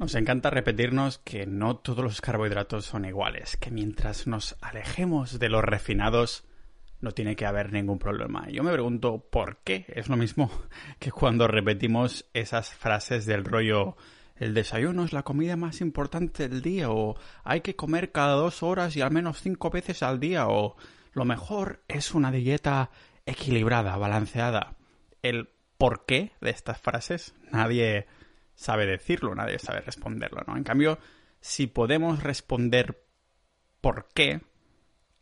Nos encanta repetirnos que no todos los carbohidratos son iguales, que mientras nos alejemos de los refinados no tiene que haber ningún problema. Yo me pregunto por qué. Es lo mismo que cuando repetimos esas frases del rollo el desayuno es la comida más importante del día o hay que comer cada dos horas y al menos cinco veces al día o lo mejor es una dieta equilibrada, balanceada. El por qué de estas frases nadie sabe decirlo, nadie sabe responderlo, ¿no? En cambio, si podemos responder por qué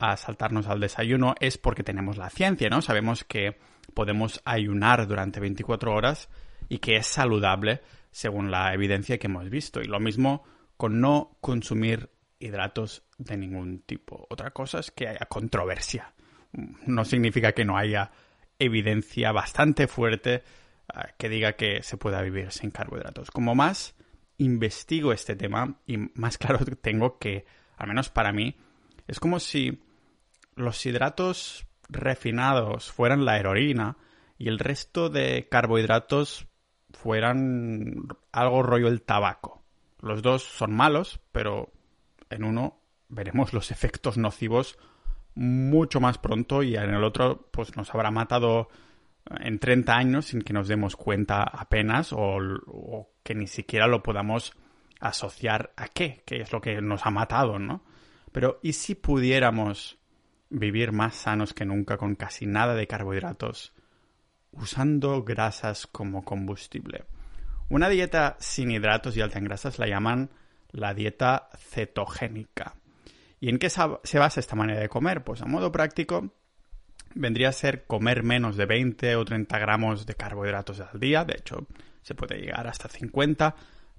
a saltarnos al desayuno es porque tenemos la ciencia, ¿no? Sabemos que podemos ayunar durante 24 horas y que es saludable según la evidencia que hemos visto. Y lo mismo con no consumir hidratos de ningún tipo. Otra cosa es que haya controversia. No significa que no haya evidencia bastante fuerte que diga que se pueda vivir sin carbohidratos. Como más investigo este tema y más claro tengo que, al menos para mí, es como si los hidratos refinados fueran la heroína y el resto de carbohidratos fueran algo rollo el tabaco. Los dos son malos, pero en uno veremos los efectos nocivos mucho más pronto y en el otro pues nos habrá matado en 30 años sin que nos demos cuenta apenas o, que ni siquiera lo podamos asociar a qué, que es lo que nos ha matado, ¿no? Pero ¿y si pudiéramos vivir más sanos que nunca con casi nada de carbohidratos, usando grasas como combustible? Una dieta sin hidratos y alta en grasas la llaman la dieta cetogénica. ¿Y en qué se basa esta manera de comer? Pues a modo práctico, vendría a ser comer menos de 20 o 30 gramos de carbohidratos al día. De hecho, se puede llegar hasta 50,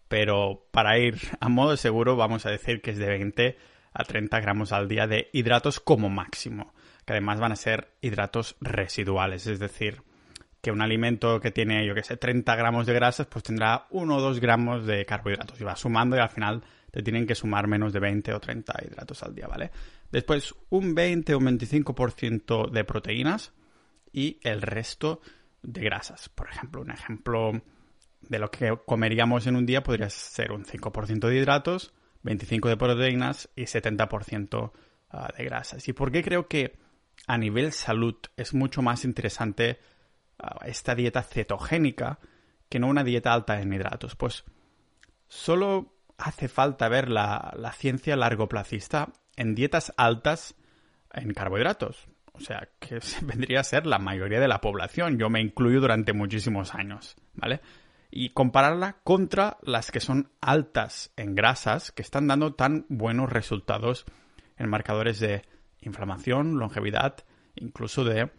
pero para ir a modo seguro vamos a decir que es de 20 a 30 gramos al día de hidratos como máximo, que además van a ser hidratos residuales, es decir, que un alimento que tiene, yo que sé, 30 gramos de grasas, pues tendrá 1 o 2 gramos de carbohidratos y va sumando y al final te tienen que sumar menos de 20 o 30 hidratos al día, ¿vale? Después un 20 o un 25% de proteínas y el resto de grasas. Por ejemplo, un ejemplo de lo que comeríamos en un día podría ser un 5% de hidratos, 25% de proteínas y 70% ah, de grasas. ¿Y por qué creo que a nivel salud es mucho más interesante ah, esta dieta cetogénica que no una dieta alta en hidratos? Pues solo hace falta ver la, la ciencia largoplacista en dietas altas en carbohidratos. O sea, que vendría a ser la mayoría de la población. Yo me incluyo durante muchísimos años, ¿vale? Y compararla contra las que son altas en grasas, que están dando tan buenos resultados en marcadores de inflamación, longevidad, incluso de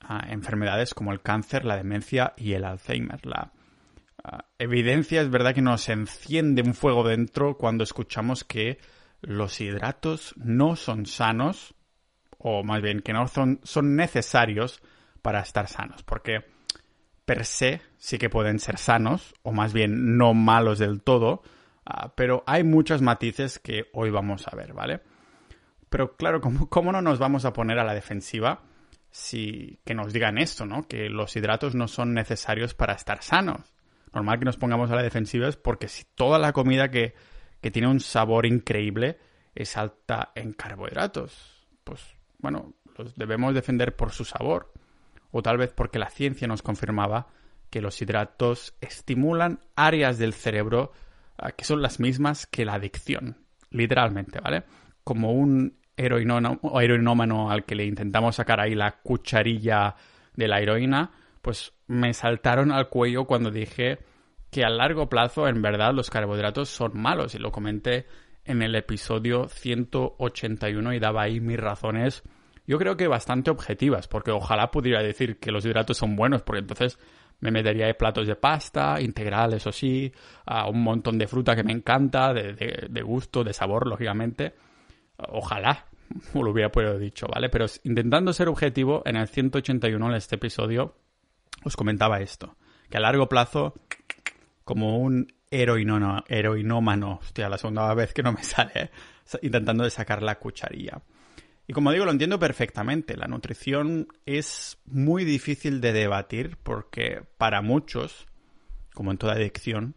ah, enfermedades como el cáncer, la demencia y el Alzheimer. La evidencia es verdad que nos enciende un fuego dentro cuando escuchamos que los hidratos no son sanos, o más bien que no son, son necesarios para estar sanos, porque per se sí que pueden ser sanos, o más bien no malos del todo, ah, pero hay muchos matices que hoy vamos a ver, ¿vale? Pero claro, ¿cómo, ¿cómo, no nos vamos a poner a la defensiva si que nos digan esto, ¿no? Que los hidratos no son necesarios para estar sanos. Normal que nos pongamos a la defensiva es porque si toda la comida que que tiene un sabor increíble, es alta en carbohidratos. Pues bueno, los debemos defender por su sabor. O tal vez porque la ciencia nos confirmaba que los hidratos estimulan áreas del cerebro ah, que son las mismas que la adicción. Literalmente, ¿vale? Como un heroinómano al que le intentamos sacar ahí la cucharilla de la heroína, pues me saltaron al cuello cuando dije que a largo plazo en verdad los carbohidratos son malos y lo comenté en el episodio 181 y daba ahí mis razones yo creo que bastante objetivas porque ojalá pudiera decir que los hidratos son buenos porque entonces me metería de platos de pasta, integral, eso sí, a un montón de fruta que me encanta, de, de, gusto, de sabor, lógicamente. Ojalá lo hubiera podido dicho, ¿vale? Pero intentando ser objetivo, en el 181 en este episodio os comentaba esto, que a largo plazo como un heroinómano, hostia, la segunda vez que no me sale, ¿eh? intentando sacar la cucharilla. Y como digo, lo entiendo perfectamente. La nutrición es muy difícil de debatir porque para muchos, como en toda adicción,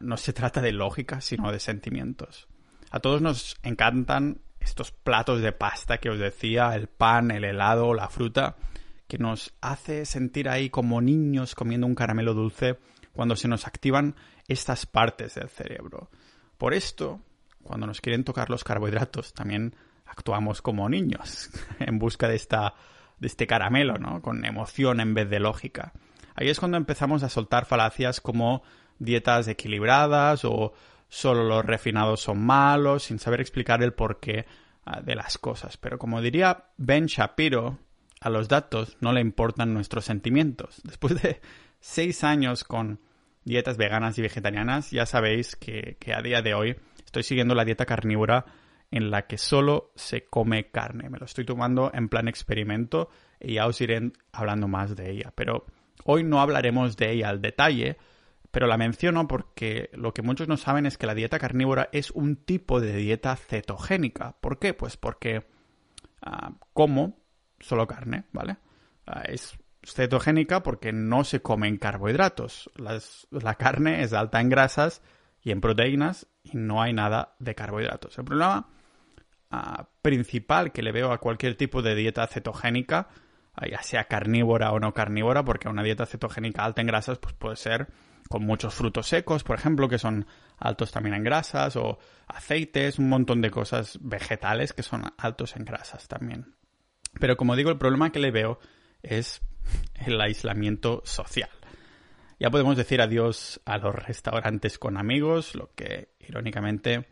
no se trata de lógica, sino de sentimientos. A todos nos encantan estos platos de pasta que os decía, el pan, el helado, la fruta, que nos hace sentir ahí como niños comiendo un caramelo dulce cuando se nos activan estas partes del cerebro. Por esto, cuando nos quieren tocar los carbohidratos, también actuamos como niños en busca de esta de este caramelo, ¿no? Con emoción en vez de lógica. Ahí es cuando empezamos a soltar falacias como dietas equilibradas o solo los refinados son malos, sin saber explicar el porqué ah, de las cosas. Pero como diría Ben Shapiro, a los datos no le importan nuestros sentimientos. Después de seis años con dietas veganas y vegetarianas, ya sabéis que, que a día de hoy estoy siguiendo la dieta carnívora en la que solo se come carne. Me lo estoy tomando en plan experimento y ya os iré hablando más de ella. Pero hoy no hablaremos de ella al detalle, pero la menciono porque lo que muchos no saben es que la dieta carnívora es un tipo de dieta cetogénica. ¿Por qué? Pues porque ah, como solo carne, ¿vale? Ah, es cetogénica porque no se comen carbohidratos. la carne es alta en grasas y en proteínas y no hay nada de carbohidratos. El problema principal que le veo a cualquier tipo de dieta cetogénica, ya sea carnívora o no carnívora, porque una dieta cetogénica alta en grasas pues puede ser con muchos frutos secos, por ejemplo, que son altos también en grasas, o aceites, un montón de cosas vegetales que son altos en grasas también. Pero como digo, el problema que le veo es el aislamiento social. Ya podemos decir adiós a los restaurantes con amigos, lo que irónicamente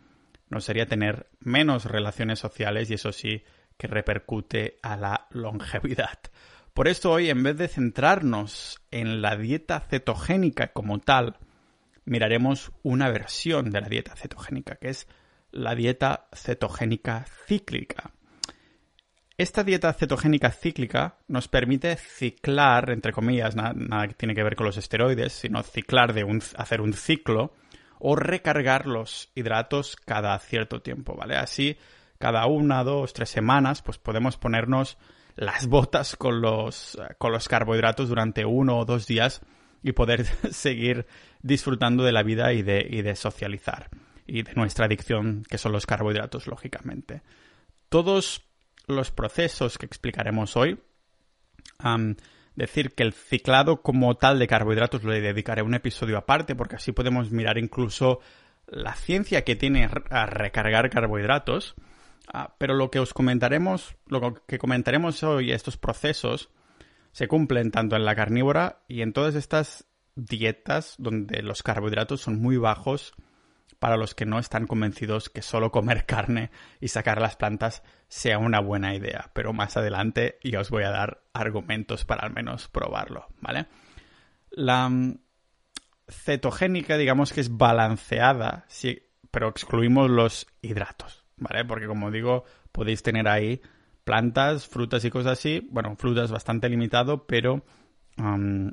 no sería tener menos relaciones sociales y eso sí que repercute a la longevidad. Por esto hoy, en vez de centrarnos en la dieta cetogénica como tal, miraremos una versión de la dieta cetogénica, que es la dieta cetogénica cíclica. Esta dieta cetogénica cíclica nos permite ciclar, entre comillas, nada, que tiene que ver con los esteroides, sino ciclar de hacer un ciclo o recargar los hidratos cada cierto tiempo, ¿vale? Así, cada una, dos, tres semanas, pues podemos ponernos las botas con los, con los carbohidratos durante uno o dos días y poder seguir disfrutando de la vida y de, y de socializar y de nuestra adicción, que son los carbohidratos, lógicamente. Todos los procesos que explicaremos hoy decir que el ciclado como tal de carbohidratos le dedicaré un episodio aparte porque así podemos mirar incluso la ciencia que tiene a recargar carbohidratos. Ah, pero lo que os comentaremos, lo que comentaremos hoy, estos procesos, se cumplen tanto en la carnívora y en todas estas dietas donde los carbohidratos son muy bajos para los que no están convencidos que solo comer carne y sacar las plantas sea una buena idea. Pero más adelante ya os voy a dar argumentos para al menos probarlo, ¿vale? La mm, cetogénica, digamos que es balanceada, sí, pero excluimos los hidratos, ¿vale? Porque como digo, podéis tener ahí plantas, frutas y cosas así. Bueno, frutas bastante limitado, pero mm,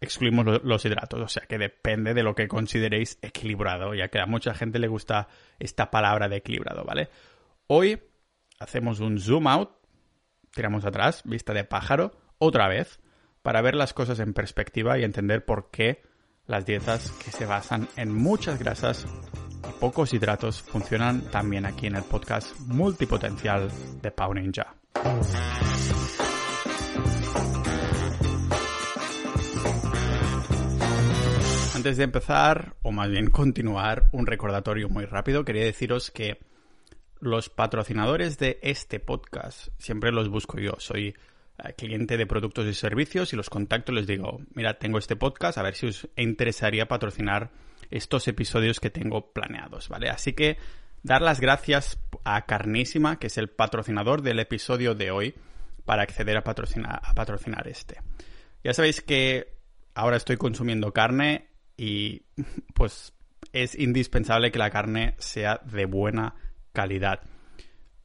excluimos los hidratos, o sea que depende de lo que consideréis equilibrado, ya que a mucha gente le gusta esta palabra de equilibrado, ¿vale? Hoy hacemos un zoom out, tiramos atrás, vista de pájaro, otra vez, para ver las cosas en perspectiva y entender por qué las dietas que se basan en muchas grasas y pocos hidratos funcionan también aquí en el podcast multipotencial de Pau Ninja. Antes de empezar, o más bien continuar, un recordatorio muy rápido. Quería deciros que los patrocinadores de este podcast siempre los busco yo. Soy eh, cliente de productos y servicios y los contacto y les digo, mira, tengo este podcast, a ver si os interesaría patrocinar estos episodios que tengo planeados, ¿vale? Así que dar las gracias a Carnísima, que es el patrocinador del episodio de hoy, para acceder a patrocinar, a patrocinar este. Ya sabéis que ahora estoy consumiendo carne y pues es indispensable que la carne sea de buena calidad.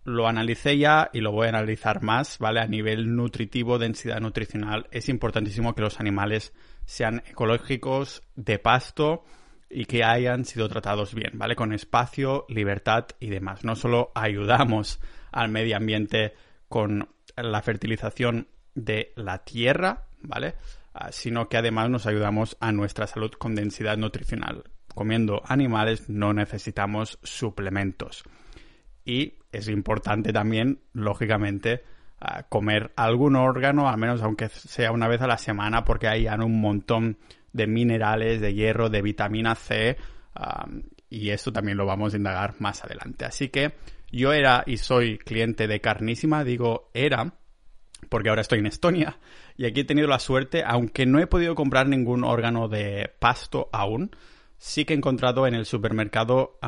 Lo analicé ya y lo voy a analizar más, ¿vale? A nivel nutritivo, densidad nutricional, es importantísimo que los animales sean ecológicos, de pasto y que hayan sido tratados bien, ¿vale? Con espacio, libertad y demás. No solo ayudamos al medio ambiente con la fertilización de la tierra, ¿vale? Ah, sino que además nos ayudamos a nuestra salud con densidad nutricional. comiendo animales no necesitamos suplementos. Y es importante también, lógicamente, comer algún órgano, al menos aunque sea una vez a la semana, porque hay un montón de minerales, de hierro, de vitamina C, y esto también lo vamos a indagar más adelante. Así que yo era y soy cliente de Carnísima, digo era, porque ahora estoy en Estonia, y aquí he tenido la suerte, aunque no he podido comprar ningún órgano de pasto aún, sí que he encontrado en el supermercado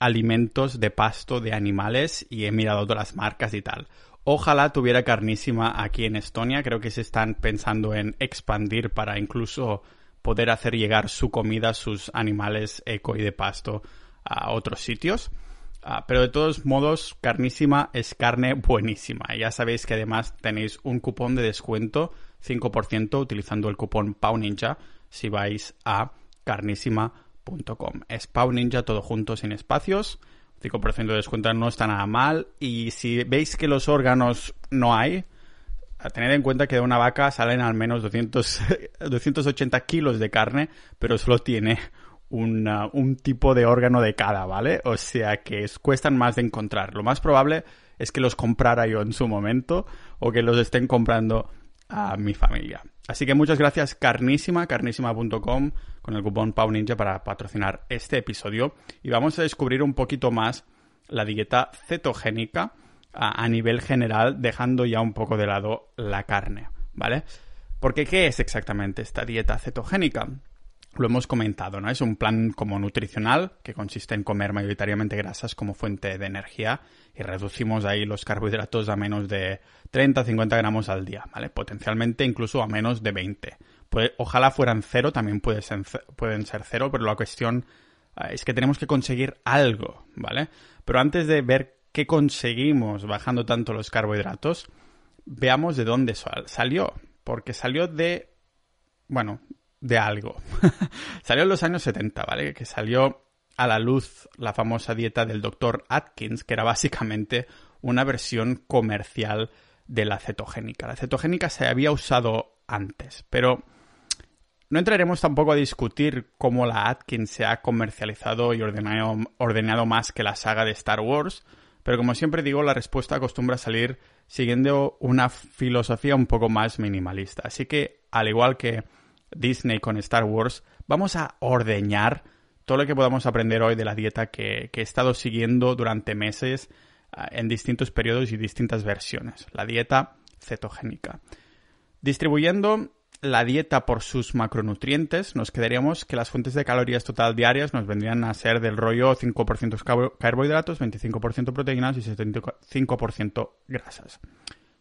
alimentos de pasto de animales y he mirado todas las marcas y tal. Ojalá tuviera carnísima aquí en Estonia. Creo que se están pensando en expandir para incluso poder hacer llegar su comida, sus animales eco y de pasto a otros sitios. Ah, pero de todos modos, carnísima es carne buenísima. Ya sabéis que además tenéis un cupón de descuento 5% utilizando el cupón PAUNINJA si vais a carnísima.com. Es PAUNINJA todo junto sin espacios 5% de descuento no está nada mal. Y si veis que los órganos no hay, tened en cuenta que de una vaca salen al menos 200, 280 kilos de carne, pero solo tiene un tipo de órgano de cada, ¿vale? O sea que cuestan más de encontrar. Lo más probable es que los comprara yo en su momento o que los estén comprando a mi familia. Así que muchas gracias Carnísima, carnísima.com con el cupón PAUNINJA para patrocinar este episodio y vamos a descubrir un poquito más la dieta cetogénica a nivel general, dejando ya un poco de lado la carne, ¿vale? Porque ¿qué es exactamente esta dieta cetogénica? Lo hemos comentado, ¿no? Es un plan como nutricional que consiste en comer mayoritariamente grasas como fuente de energía y reducimos ahí los carbohidratos a menos de 30-50 gramos al día, ¿vale? Potencialmente incluso a menos de 20. ojalá fueran cero, también pueden ser cero, pero la cuestión eh, es que tenemos que conseguir algo, ¿vale? Pero antes de ver qué conseguimos bajando tanto los carbohidratos, veamos de dónde salió. Porque salió de, bueno, de algo. salió en los años 70, ¿vale? Que salió a la luz la famosa dieta del Dr. Atkins, que era básicamente una versión comercial de la cetogénica. La cetogénica se había usado antes, pero no entraremos tampoco a discutir cómo la Atkins se ha comercializado y ordenado, ordenado más que la saga de Star Wars, pero como siempre digo, la respuesta acostumbra salir siguiendo una filosofía un poco más minimalista. Así que, al igual que Disney con Star Wars, vamos a ordeñar todo lo que podamos aprender hoy de la dieta que, he estado siguiendo durante meses ah, en distintos periodos y distintas versiones, la dieta cetogénica. Distribuyendo la dieta por sus macronutrientes, nos quedaríamos que las fuentes de calorías total diarias nos vendrían a ser del rollo 5% carbohidratos, 25% proteínas y 75% grasas.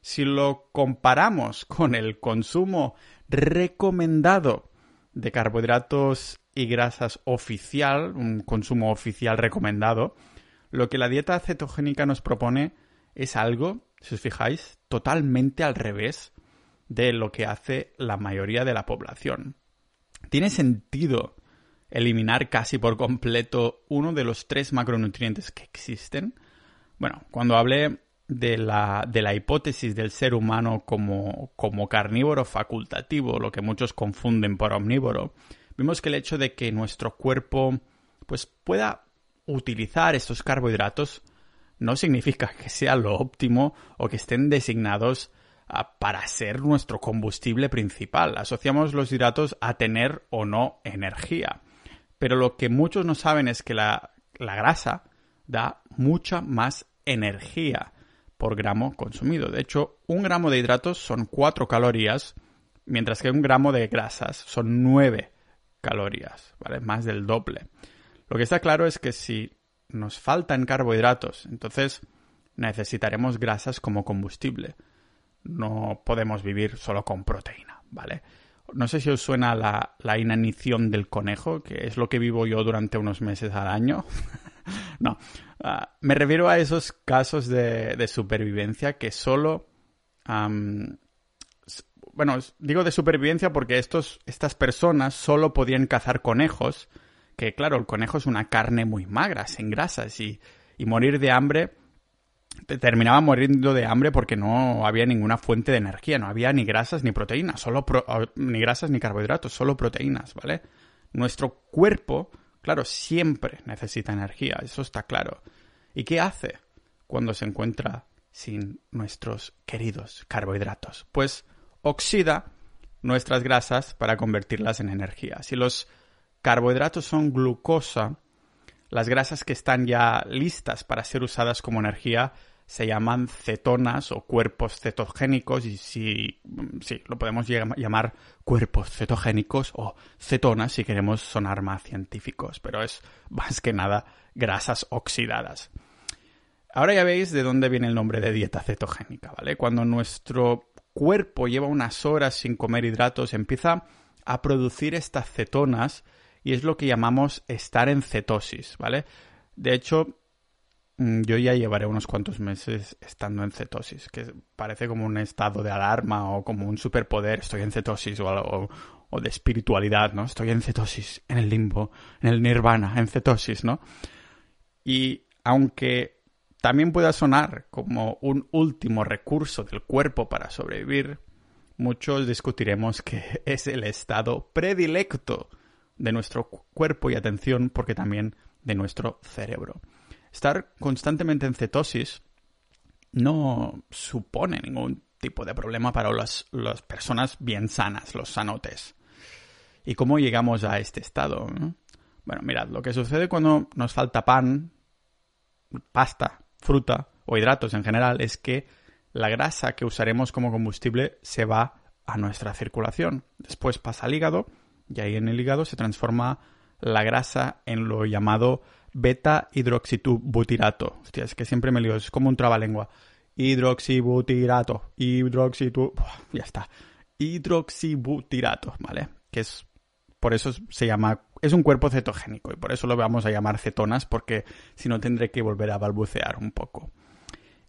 Si lo comparamos con el consumo recomendado de carbohidratos y grasas oficial, un consumo oficial recomendado, lo que la dieta cetogénica nos propone es algo, si os fijáis, totalmente al revés de lo que hace la mayoría de la población. ¿Tiene sentido eliminar casi por completo uno de los tres macronutrientes que existen? Bueno, cuando hablé de la, de la hipótesis del ser humano como, como carnívoro facultativo, lo que muchos confunden por omnívoro, vimos que el hecho de que nuestro cuerpo pues pueda utilizar estos carbohidratos no significa que sea lo óptimo o que estén designados ah, para ser nuestro combustible principal. Asociamos los hidratos a tener o no energía. Pero lo que muchos no saben es que la, la grasa da mucha más energía por gramo consumido. De hecho, un gramo de hidratos son 4 calorías, mientras que un gramo de grasas son 9 calorías, ¿vale? Más del doble. Lo que está claro es que si nos faltan carbohidratos, entonces necesitaremos grasas como combustible. No podemos vivir solo con proteína, ¿vale? No sé si os suena la, la inanición del conejo, que es lo que vivo yo durante unos meses al año. no, Ah, me refiero a esos casos de, supervivencia que solo... bueno, digo de supervivencia porque estos, estas personas solo podían cazar conejos, que claro, el conejo es una carne muy magra, sin grasas, y, morir de hambre terminaba muriendo de hambre porque no había ninguna fuente de energía, no había ni grasas ni proteínas, solo ni grasas ni carbohidratos, solo proteínas, ¿vale? Nuestro cuerpo claro, siempre necesita energía, eso está claro. ¿Y qué hace cuando se encuentra sin nuestros queridos carbohidratos? Pues oxida nuestras grasas para convertirlas en energía. Si los carbohidratos son glucosa, las grasas que están ya listas para ser usadas como energía se llaman cetonas o cuerpos cetogénicos y si sí, lo podemos llamar cuerpos cetogénicos o cetonas si queremos sonar más científicos, pero es más que nada grasas oxidadas. Ahora ya veis de dónde viene el nombre de dieta cetogénica, ¿vale? Cuando nuestro cuerpo lleva unas horas sin comer hidratos, empieza a producir estas cetonas y es lo que llamamos estar en cetosis, ¿vale? De hecho, Mm, yo ya llevaré unos cuantos meses estando en cetosis, que parece como un estado de alarma o como un superpoder, estoy en cetosis o, o, de espiritualidad, ¿no? Estoy en cetosis, en el limbo, en el nirvana, en cetosis, ¿no? Y aunque también pueda sonar como un último recurso del cuerpo para sobrevivir, muchos discutiremos que es el estado predilecto de nuestro cuerpo y atención porque también de nuestro cerebro. Estar constantemente en cetosis no supone ningún tipo de problema para las, personas bien sanas, los sanotes. ¿Y cómo llegamos a este estado? Bueno, mirad, lo que sucede cuando nos falta pan, pasta, fruta o hidratos en general es que la grasa que usaremos como combustible se va a nuestra circulación. Después pasa al hígado y ahí en el hígado se transforma la grasa en lo llamado beta hidroxibutirato. Hostia, es que siempre me lío, es como un trabalengua. Hidroxibutirato, hidroxitu... ya está. Hidroxibutirato, ¿vale? Que es... Por eso se llama... Es un cuerpo cetogénico y por eso lo vamos a llamar cetonas porque si no tendré que volver a balbucear un poco.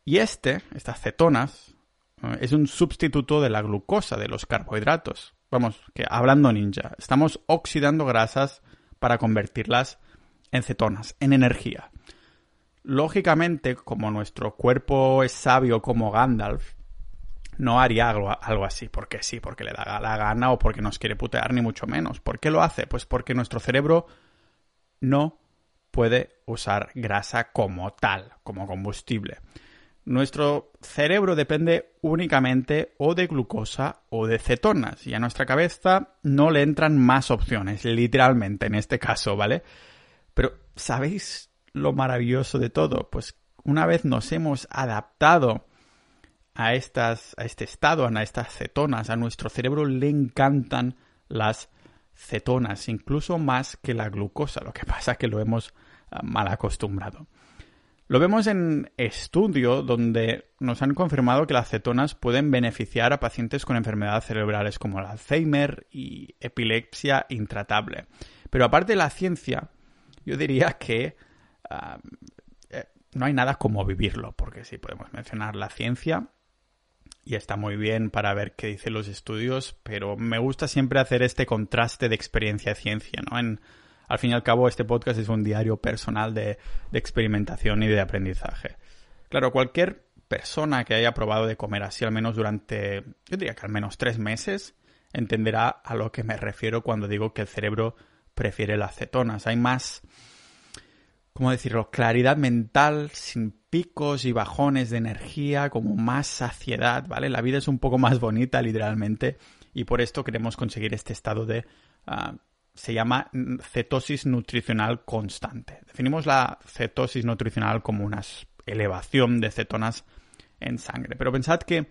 Y este, estas cetonas, eh, es un sustituto de la glucosa, de los carbohidratos. Vamos, que hablando ninja, estamos oxidando grasas para convertirlas en cetonas, en energía. Lógicamente, como nuestro cuerpo es sabio como Gandalf, no haría algo, así, porque sí, porque le da la gana o porque nos quiere putear, ni mucho menos. ¿Por qué lo hace? Pues porque nuestro cerebro no puede usar grasa como tal, como combustible. Nuestro cerebro depende únicamente o de glucosa o de cetonas y a nuestra cabeza no le entran más opciones, literalmente en este caso, ¿vale? Pero, ¿sabéis lo maravilloso de todo? Pues una vez nos hemos adaptado a, estas, a este estado, a estas cetonas, a nuestro cerebro le encantan las cetonas, incluso más que la glucosa. Lo que pasa es que lo hemos ah, mal acostumbrado. Lo vemos en estudio donde nos han confirmado que las cetonas pueden beneficiar a pacientes con enfermedades cerebrales como el Alzheimer y epilepsia intratable. Pero aparte de la ciencia, yo diría que eh, no hay nada como vivirlo, porque sí podemos mencionar la ciencia y está muy bien para ver qué dicen los estudios, pero me gusta siempre hacer este contraste de experiencia-ciencia, ¿no? En, al fin y al cabo, este podcast es un diario personal de, de experimentación y de aprendizaje. Claro, cualquier persona que haya probado de comer así al menos durante, yo diría que al menos tres meses, entenderá a lo que me refiero cuando digo que el cerebro prefiere las cetonas. Hay más, ¿cómo decirlo? Claridad mental, sin picos y bajones de energía, como más saciedad, ¿vale? La vida es un poco más bonita, literalmente, y por esto queremos conseguir este estado de... Ah, se llama cetosis nutricional constante. Definimos la cetosis nutricional como una elevación de cetonas en sangre. Pero pensad que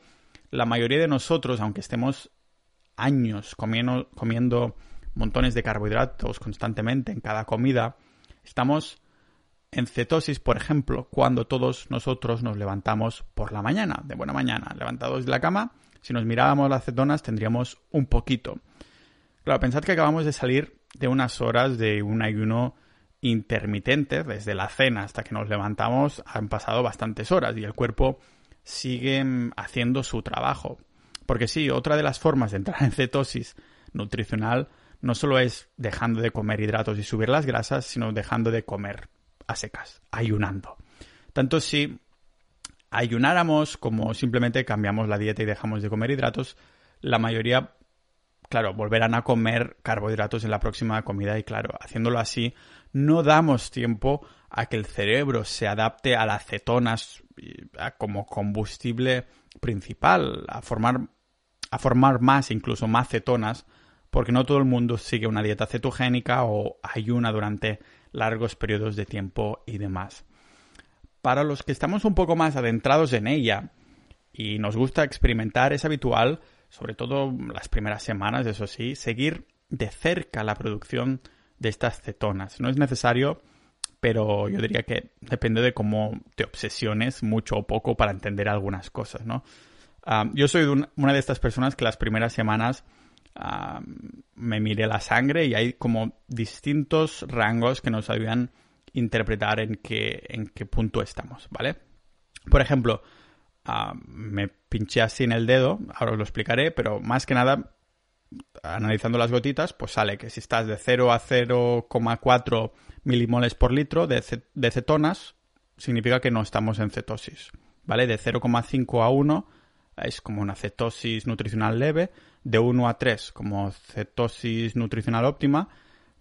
la mayoría de nosotros, aunque estemos años comiendo, comiendo montones de carbohidratos constantemente en cada comida, estamos en cetosis, por ejemplo, cuando todos nosotros nos levantamos por la mañana, de buena mañana, levantados de la cama, si nos mirábamos las cetonas tendríamos un poquito. Claro, pensad que acabamos de salir de unas horas de un ayuno intermitente, desde la cena hasta que nos levantamos han pasado bastantes horas y el cuerpo sigue haciendo su trabajo. Porque sí, otra de las formas de entrar en cetosis nutricional no solo es dejando de comer hidratos y subir las grasas, sino dejando de comer a secas, ayunando. Tanto si ayunáramos como simplemente cambiamos la dieta y dejamos de comer hidratos, la mayoría claro, volverán a comer carbohidratos en la próxima comida y claro, haciéndolo así, no damos tiempo a que el cerebro se adapte a las cetonas como combustible principal, a formar, a formar más, incluso más cetonas, porque no todo el mundo sigue una dieta cetogénica o ayuna durante largos periodos de tiempo y demás. Para los que estamos un poco más adentrados en ella y nos gusta experimentar, es habitual, sobre todo las primeras semanas, eso sí, seguir de cerca la producción de estas cetonas. No es necesario, pero yo diría que depende de cómo te obsesiones mucho o poco para entender algunas cosas, ¿no? Ah, yo soy una de estas personas que las primeras semanas me miré la sangre y hay como distintos rangos que nos ayudan a interpretar en qué, en qué punto estamos, ¿vale? Por ejemplo, me pinché así en el dedo, ahora os lo explicaré, pero más que nada, analizando las gotitas, pues sale que si estás de 0 a 0,4 milimoles por litro de, de cetonas, significa que no estamos en cetosis, ¿vale? De 0,5 a 1 es como una cetosis nutricional leve, de 1 a 3 como cetosis nutricional óptima,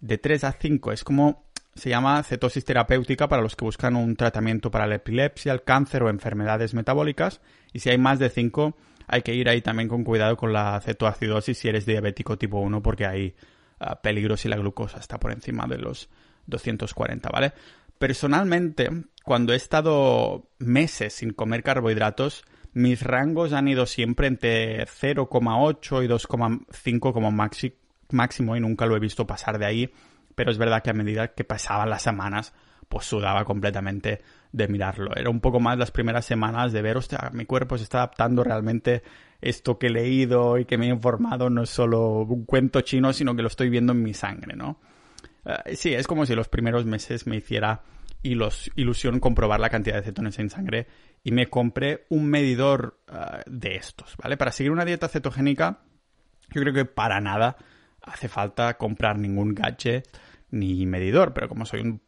de 3 a 5 es como se llama cetosis terapéutica para los que buscan un tratamiento para la epilepsia, el cáncer o enfermedades metabólicas, y si hay más de 5 hay que ir ahí también con cuidado con la cetoacidosis si eres diabético tipo 1 porque hay uh, peligro si la glucosa está por encima de los 240, ¿vale? Personalmente, cuando he estado meses sin comer carbohidratos, mis rangos han ido siempre entre 0,8 y 2,5 como máximo y nunca lo he visto pasar de ahí. Pero es verdad que a medida que pasaban las semanas, pues sudaba completamente de mirarlo. Era un poco más las primeras semanas de ver, hostia, mi cuerpo se está adaptando realmente esto que he leído y que me he informado no es solo un cuento chino, sino que lo estoy viendo en mi sangre, ¿no? Eh, sí, es como si los primeros meses me hiciera ilusión comprobar la cantidad de cetones en sangre y me compré un medidor ah, de estos, ¿vale? Para seguir una dieta cetogénica, yo creo que para nada hace falta comprar ningún gadget ni medidor, pero como soy un,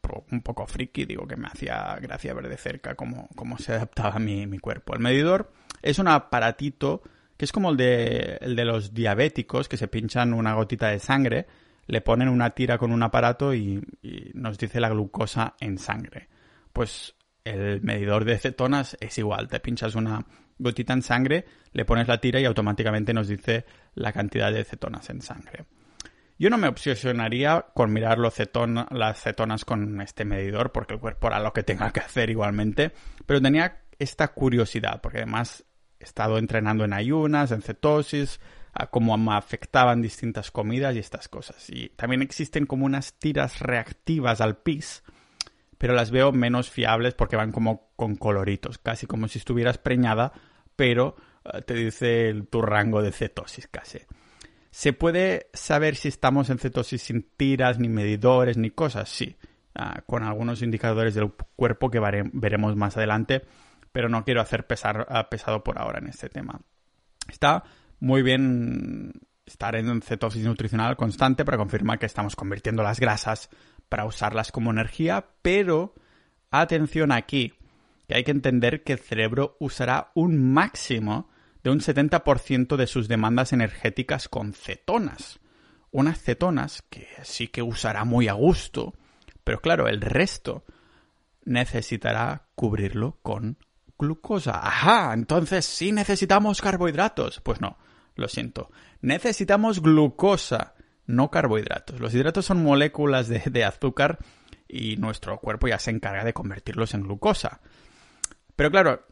poco friki, digo que me hacía gracia ver de cerca cómo, cómo se adaptaba mi, mi, cuerpo. El medidor es un aparatito que es como el de, el de los diabéticos, que se pinchan una gotita de sangre, le ponen una tira con un aparato y nos dice la glucosa en sangre. Pues el medidor de cetonas es igual. Te pinchas una gotita en sangre, le pones la tira y automáticamente nos dice la cantidad de cetonas en sangre. Yo no me obsesionaría con mirar los las cetonas con este medidor, porque el cuerpo hará lo que tenga que hacer igualmente, pero tenía esta curiosidad, porque además he estado entrenando en ayunas, en cetosis, a cómo me afectaban distintas comidas y estas cosas. Y también existen como unas tiras reactivas al pis, pero las veo menos fiables porque van como con coloritos, casi como si estuvieras preñada, pero eh, te dice tu rango de cetosis casi. ¿Se puede saber si estamos en cetosis sin tiras, ni medidores, ni cosas? Sí, ah, con algunos indicadores del cuerpo que veremos más adelante, pero no quiero hacer pesar, ah, pesado por ahora en este tema. Está muy bien estar en cetosis nutricional constante para confirmar que estamos convirtiendo las grasas para usarlas como energía, pero atención aquí, que hay que entender que el cerebro usará un máximo de un 70% de sus demandas energéticas con cetonas. Unas cetonas que sí que usará muy a gusto, pero claro, el resto necesitará cubrirlo con glucosa. Ajá, entonces sí necesitamos carbohidratos. Pues no, lo siento. Necesitamos glucosa no carbohidratos. Los hidratos son moléculas de, azúcar y nuestro cuerpo ya se encarga de convertirlos en glucosa. Pero claro,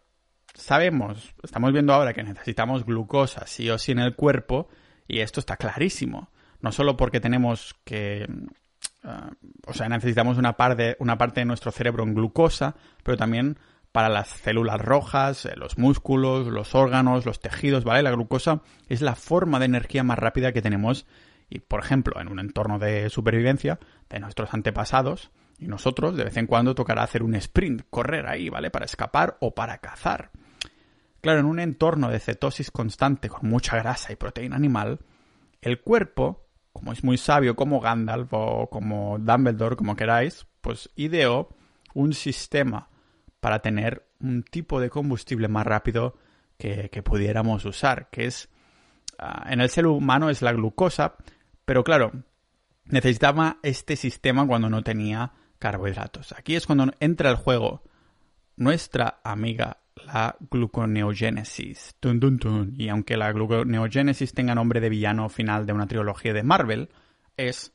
sabemos, estamos viendo ahora que necesitamos glucosa sí o sí en el cuerpo y esto está clarísimo. No solo porque tenemos que... Ah, o sea, necesitamos una, una parte de nuestro cerebro en glucosa, pero también para las células rojas, eh, los músculos, los órganos, los tejidos, ¿vale? La glucosa es la forma de energía más rápida que tenemos y, por ejemplo, en un entorno de supervivencia de nuestros antepasados, y nosotros de vez en cuando tocará hacer un sprint, correr ahí, ¿vale? Para escapar o para cazar. Claro, en un entorno de cetosis constante con mucha grasa y proteína animal, el cuerpo, como es muy sabio como Gandalf o como Dumbledore, como queráis, pues ideó un sistema para tener un tipo de combustible más rápido que, que pudiéramos usar, que es ah, en el ser humano es la glucosa, pero claro, necesitaba este sistema cuando no tenía carbohidratos. Aquí es cuando entra el juego nuestra amiga la gluconeogénesis. Y aunque la gluconeogénesis tenga nombre de villano final de una trilogía de Marvel, es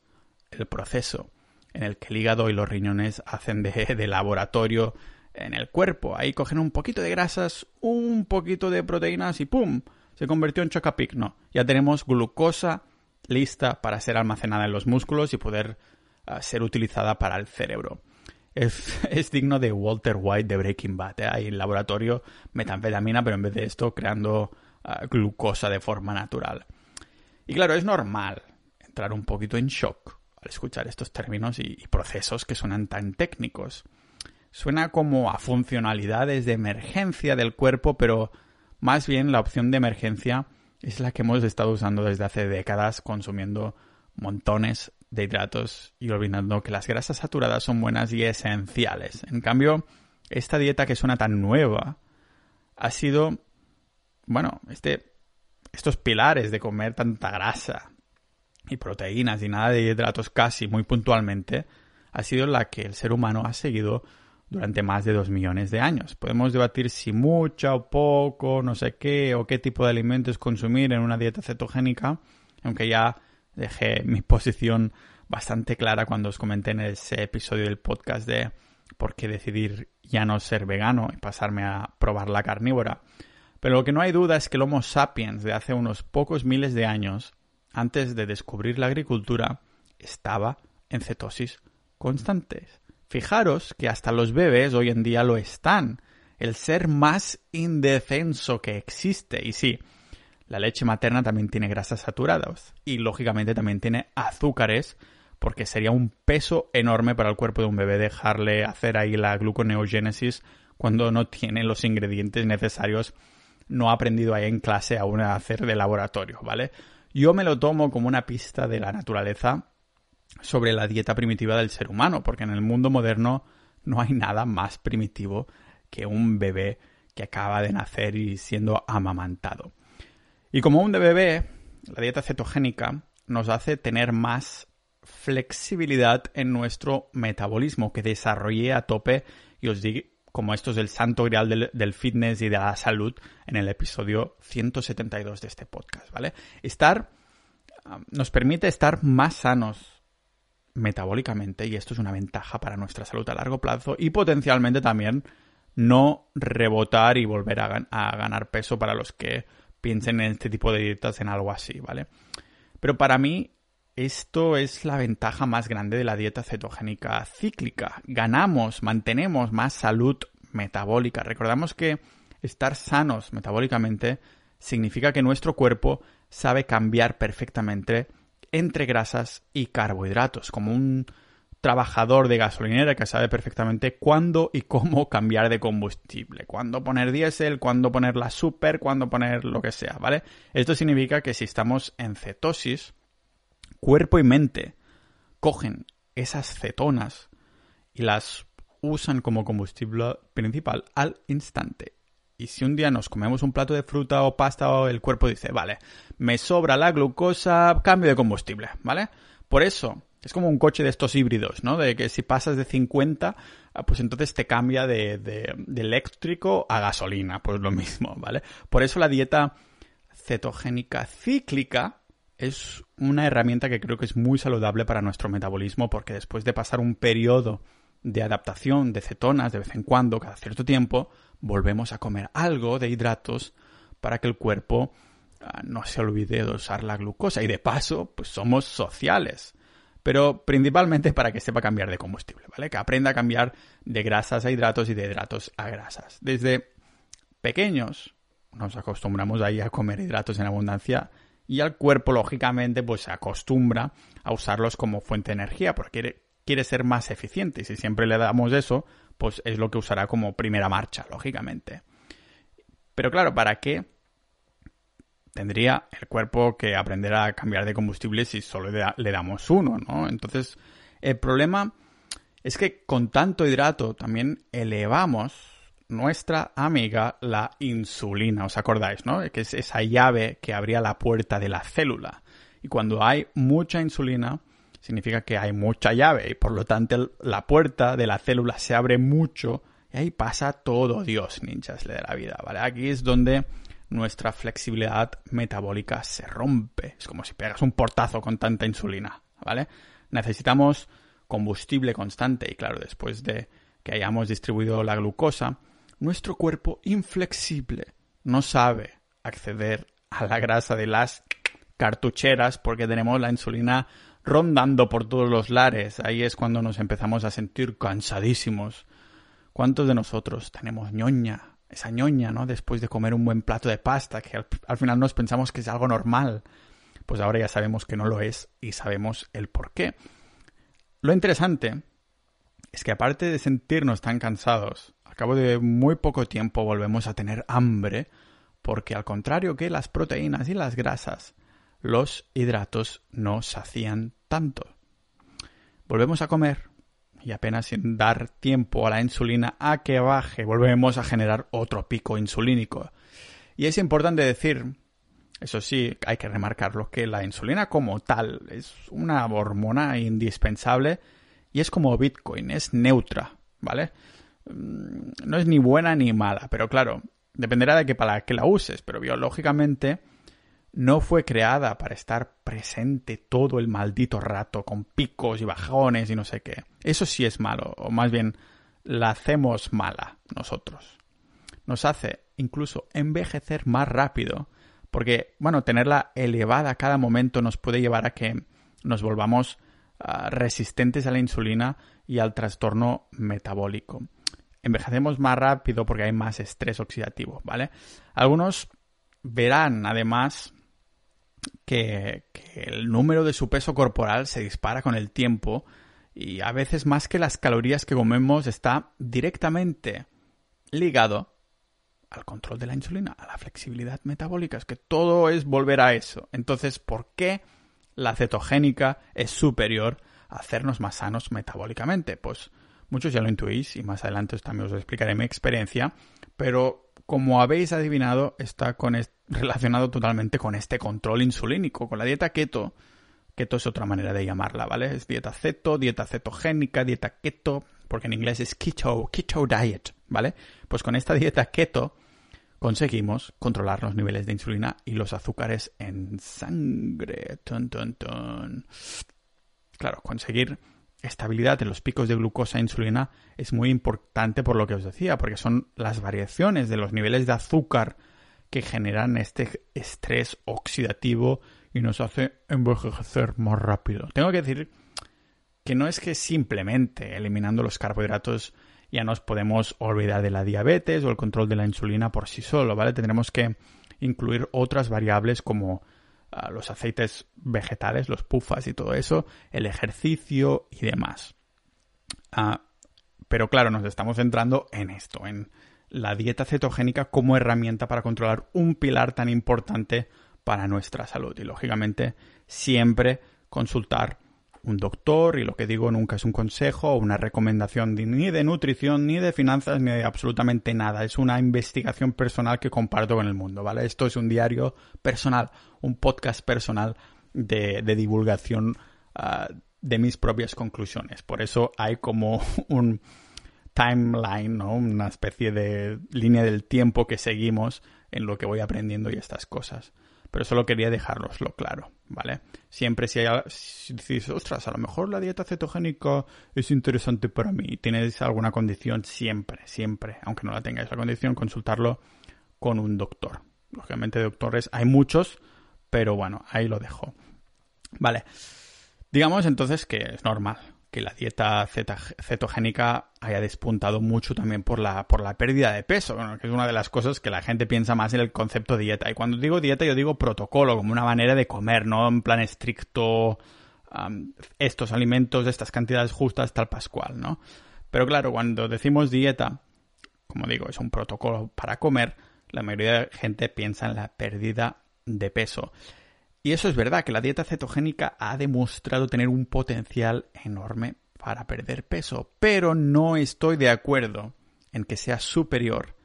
el proceso en el que el hígado y los riñones hacen de, de laboratorio en el cuerpo. Ahí cogen un poquito de grasas, un poquito de proteínas y ¡pum! Se convirtió en Chocapic. No, ya tenemos glucosa lista para ser almacenada en los músculos y poder ah, ser utilizada para el cerebro. Es, digno de Walter White de Breaking Bad. ¿eh? Hay en laboratorio metanfetamina, pero en vez de esto creando ah, glucosa de forma natural. Y claro, es normal entrar un poquito en shock al escuchar estos términos y procesos que suenan tan técnicos. Suena como a funcionalidades de emergencia del cuerpo, pero más bien la opción de emergencia es la que hemos estado usando desde hace décadas consumiendo montones de hidratos y olvidando que las grasas saturadas son buenas y esenciales. En cambio, esta dieta que suena tan nueva ha sido, bueno, este, estos pilares de comer tanta grasa y proteínas y nada de hidratos casi muy puntualmente, ha sido la que el ser humano ha seguido durante más de dos millones de años. Podemos debatir si mucha o poco, no sé qué, o qué tipo de alimentos consumir en una dieta cetogénica, aunque ya dejé mi posición bastante clara cuando os comenté en ese episodio del podcast de por qué decidir ya no ser vegano y pasarme a probar la carnívora. Pero lo que no hay duda es que el Homo sapiens de hace unos pocos miles de años, antes de descubrir la agricultura, estaba en cetosis constantes. Fijaros que hasta los bebés hoy en día lo están. El ser más indefenso que existe. Y sí, la leche materna también tiene grasas saturadas. Y lógicamente también tiene azúcares. Porque sería un peso enorme para el cuerpo de un bebé dejarle hacer ahí la gluconeogénesis cuando no tiene los ingredientes necesarios. No ha aprendido ahí en clase aún a hacer de laboratorio, ¿vale? Yo me lo tomo como una pista de la naturaleza sobre la dieta primitiva del ser humano, porque en el mundo moderno no hay nada más primitivo que un bebé que acaba de nacer y siendo amamantado. Y como un bebé, la dieta cetogénica nos hace tener más flexibilidad en nuestro metabolismo que desarrollé a tope y os digo como esto es el santo grial del, del, fitness y de la salud en el episodio 172 de este podcast, ¿vale? Estar ah, nos permite estar más sanos metabólicamente y esto es una ventaja para nuestra salud a largo plazo y potencialmente también no rebotar y volver a, ganar peso para los que piensen en este tipo de dietas en algo así, ¿vale? Pero para mí esto es la ventaja más grande de la dieta cetogénica cíclica. Ganamos, mantenemos más salud metabólica. Recordamos que estar sanos metabólicamente significa que nuestro cuerpo sabe cambiar perfectamente entre grasas y carbohidratos, como un trabajador de gasolinera que sabe perfectamente cuándo y cómo cambiar de combustible, cuándo poner diésel, cuándo poner la super, cuándo poner lo que sea, ¿vale? Esto significa que si estamos en cetosis, cuerpo y mente cogen esas cetonas y las usan como combustible principal al instante. Y si un día nos comemos un plato de fruta o pasta, el cuerpo dice, vale, me sobra la glucosa, cambio de combustible, ¿vale? Por eso, es como un coche de estos híbridos, ¿no? De que si pasas de 50, ah, pues entonces te cambia de, de, de eléctrico a gasolina, pues lo mismo, ¿vale? Por eso la dieta cetogénica cíclica es una herramienta que creo que es muy saludable para nuestro metabolismo porque después de pasar un periodo de adaptación de cetonas de vez en cuando, cada cierto tiempo, volvemos a comer algo de hidratos para que el cuerpo ah, no se olvide de usar la glucosa. Y de paso, pues somos sociales. Pero principalmente para que sepa cambiar de combustible, ¿vale? Que aprenda a cambiar de grasas a hidratos y de hidratos a grasas. Desde pequeños nos acostumbramos ahí a comer hidratos en abundancia y al cuerpo, lógicamente, pues se acostumbra a usarlos como fuente de energía porque quiere ser más eficiente. Y si siempre le damos eso, pues es lo que usará como primera marcha, lógicamente. Pero claro, ¿para qué tendría el cuerpo que aprender a cambiar de combustible si solo le, damos uno, ¿no? Entonces, el problema es que con tanto hidrato también elevamos nuestra amiga la insulina. ¿Os acordáis, no? Que es esa llave que abría la puerta de la célula. Y cuando hay mucha insulina, significa que hay mucha llave y por lo tanto la puerta de la célula se abre mucho y ahí pasa todo Dios, ninjas de la vida, ¿vale? Aquí es donde nuestra flexibilidad metabólica se rompe. Es como si pegas un portazo con tanta insulina, ¿vale? Necesitamos combustible constante y claro, después de que hayamos distribuido la glucosa, nuestro cuerpo inflexible no sabe acceder a la grasa de las cartucheras porque tenemos la insulina rondando por todos los lares. Ahí es cuando nos empezamos a sentir cansadísimos. ¿Cuántos de nosotros tenemos ñoña? Esa ñoña, ¿no? Después de comer un buen plato de pasta, que al, final nos pensamos que es algo normal. Pues ahora ya sabemos que no lo es y sabemos el por qué. Lo interesante es que aparte de sentirnos tan cansados, al cabo de muy poco tiempo volvemos a tener hambre, porque al contrario que las proteínas y las grasas, los hidratos no hacían tanto. Volvemos a comer y apenas sin dar tiempo a la insulina a que baje, volvemos a generar otro pico insulínico. Y es importante decir, eso sí, hay que remarcarlo, que la insulina como tal es una hormona indispensable y es como Bitcoin, es neutra, ¿vale? Mm, no es ni buena ni mala, pero claro, dependerá de que para qué la uses, pero biológicamente no fue creada para estar presente todo el maldito rato con picos y bajones y no sé qué. Eso sí es malo, o más bien la hacemos mala nosotros. Nos hace incluso envejecer más rápido, porque, bueno, tenerla elevada a cada momento nos puede llevar a que nos volvamos ah, resistentes a la insulina y al trastorno metabólico. Envejecemos más rápido porque hay más estrés oxidativo, ¿vale? Algunos verán además que, el número de su peso corporal se dispara con el tiempo y a veces más que las calorías que comemos está directamente ligado al control de la insulina, a la flexibilidad metabólica. Es que todo es volver a eso. Entonces, ¿por qué la cetogénica es superior a hacernos más sanos metabólicamente? Pues muchos ya lo intuís y más adelante también os explicaré mi experiencia, pero como habéis adivinado, está relacionado totalmente con este control insulínico, con la dieta keto. Keto es otra manera de llamarla, ¿vale? Es dieta ceto, dieta cetogénica, dieta keto, porque en inglés es keto, keto diet, ¿vale? Pues con esta dieta keto conseguimos controlar los niveles de insulina y los azúcares en sangre. Claro, conseguir estabilidad en los picos de glucosa e insulina es muy importante por lo que os decía, porque son las variaciones de los niveles de azúcar que generan este estrés oxidativo y nos hace envejecer más rápido. Tengo que decir que no es que simplemente eliminando los carbohidratos ya nos podemos olvidar de la diabetes o el control de la insulina por sí solo, ¿vale? Tendremos que incluir otras variables como los aceites vegetales, los pufas y todo eso, el ejercicio y demás. Ah, pero claro, nos estamos centrando en esto, en la dieta cetogénica como herramienta para controlar un pilar tan importante para nuestra salud. Y lógicamente siempre consultar un doctor y lo que digo nunca es un consejo o una recomendación ni de nutrición, ni de finanzas, ni de absolutamente nada. Es una investigación personal que comparto con el mundo, ¿vale? Esto es un diario personal, un podcast personal de, divulgación ah, de mis propias conclusiones. Por eso hay como un timeline, ¿no? Una especie de línea del tiempo que seguimos en lo que voy aprendiendo y estas cosas pero solo quería dejároslo claro, ¿vale? Siempre si, hay, si dices, ostras, a lo mejor la dieta cetogénica es interesante para mí, tienes alguna condición, siempre, siempre, aunque no la tengáis la condición, consultarlo con un doctor. Lógicamente doctores hay muchos, pero bueno, ahí lo dejo. Vale. Digamos entonces que es normal, que la dieta cetogénica haya despuntado mucho también por la, por la pérdida de peso, que es una de las cosas que la gente piensa más en el concepto dieta. Y cuando digo dieta yo digo protocolo, como una manera de comer, no en plan estricto estos alimentos, estas cantidades justas, tal pascual, ¿no? Pero claro, cuando decimos dieta, como digo, es un protocolo para comer, la mayoría de gente piensa en la pérdida de peso. Y eso es verdad, que la dieta cetogénica ha demostrado tener un potencial enorme para perder peso, pero no estoy de acuerdo en que sea superior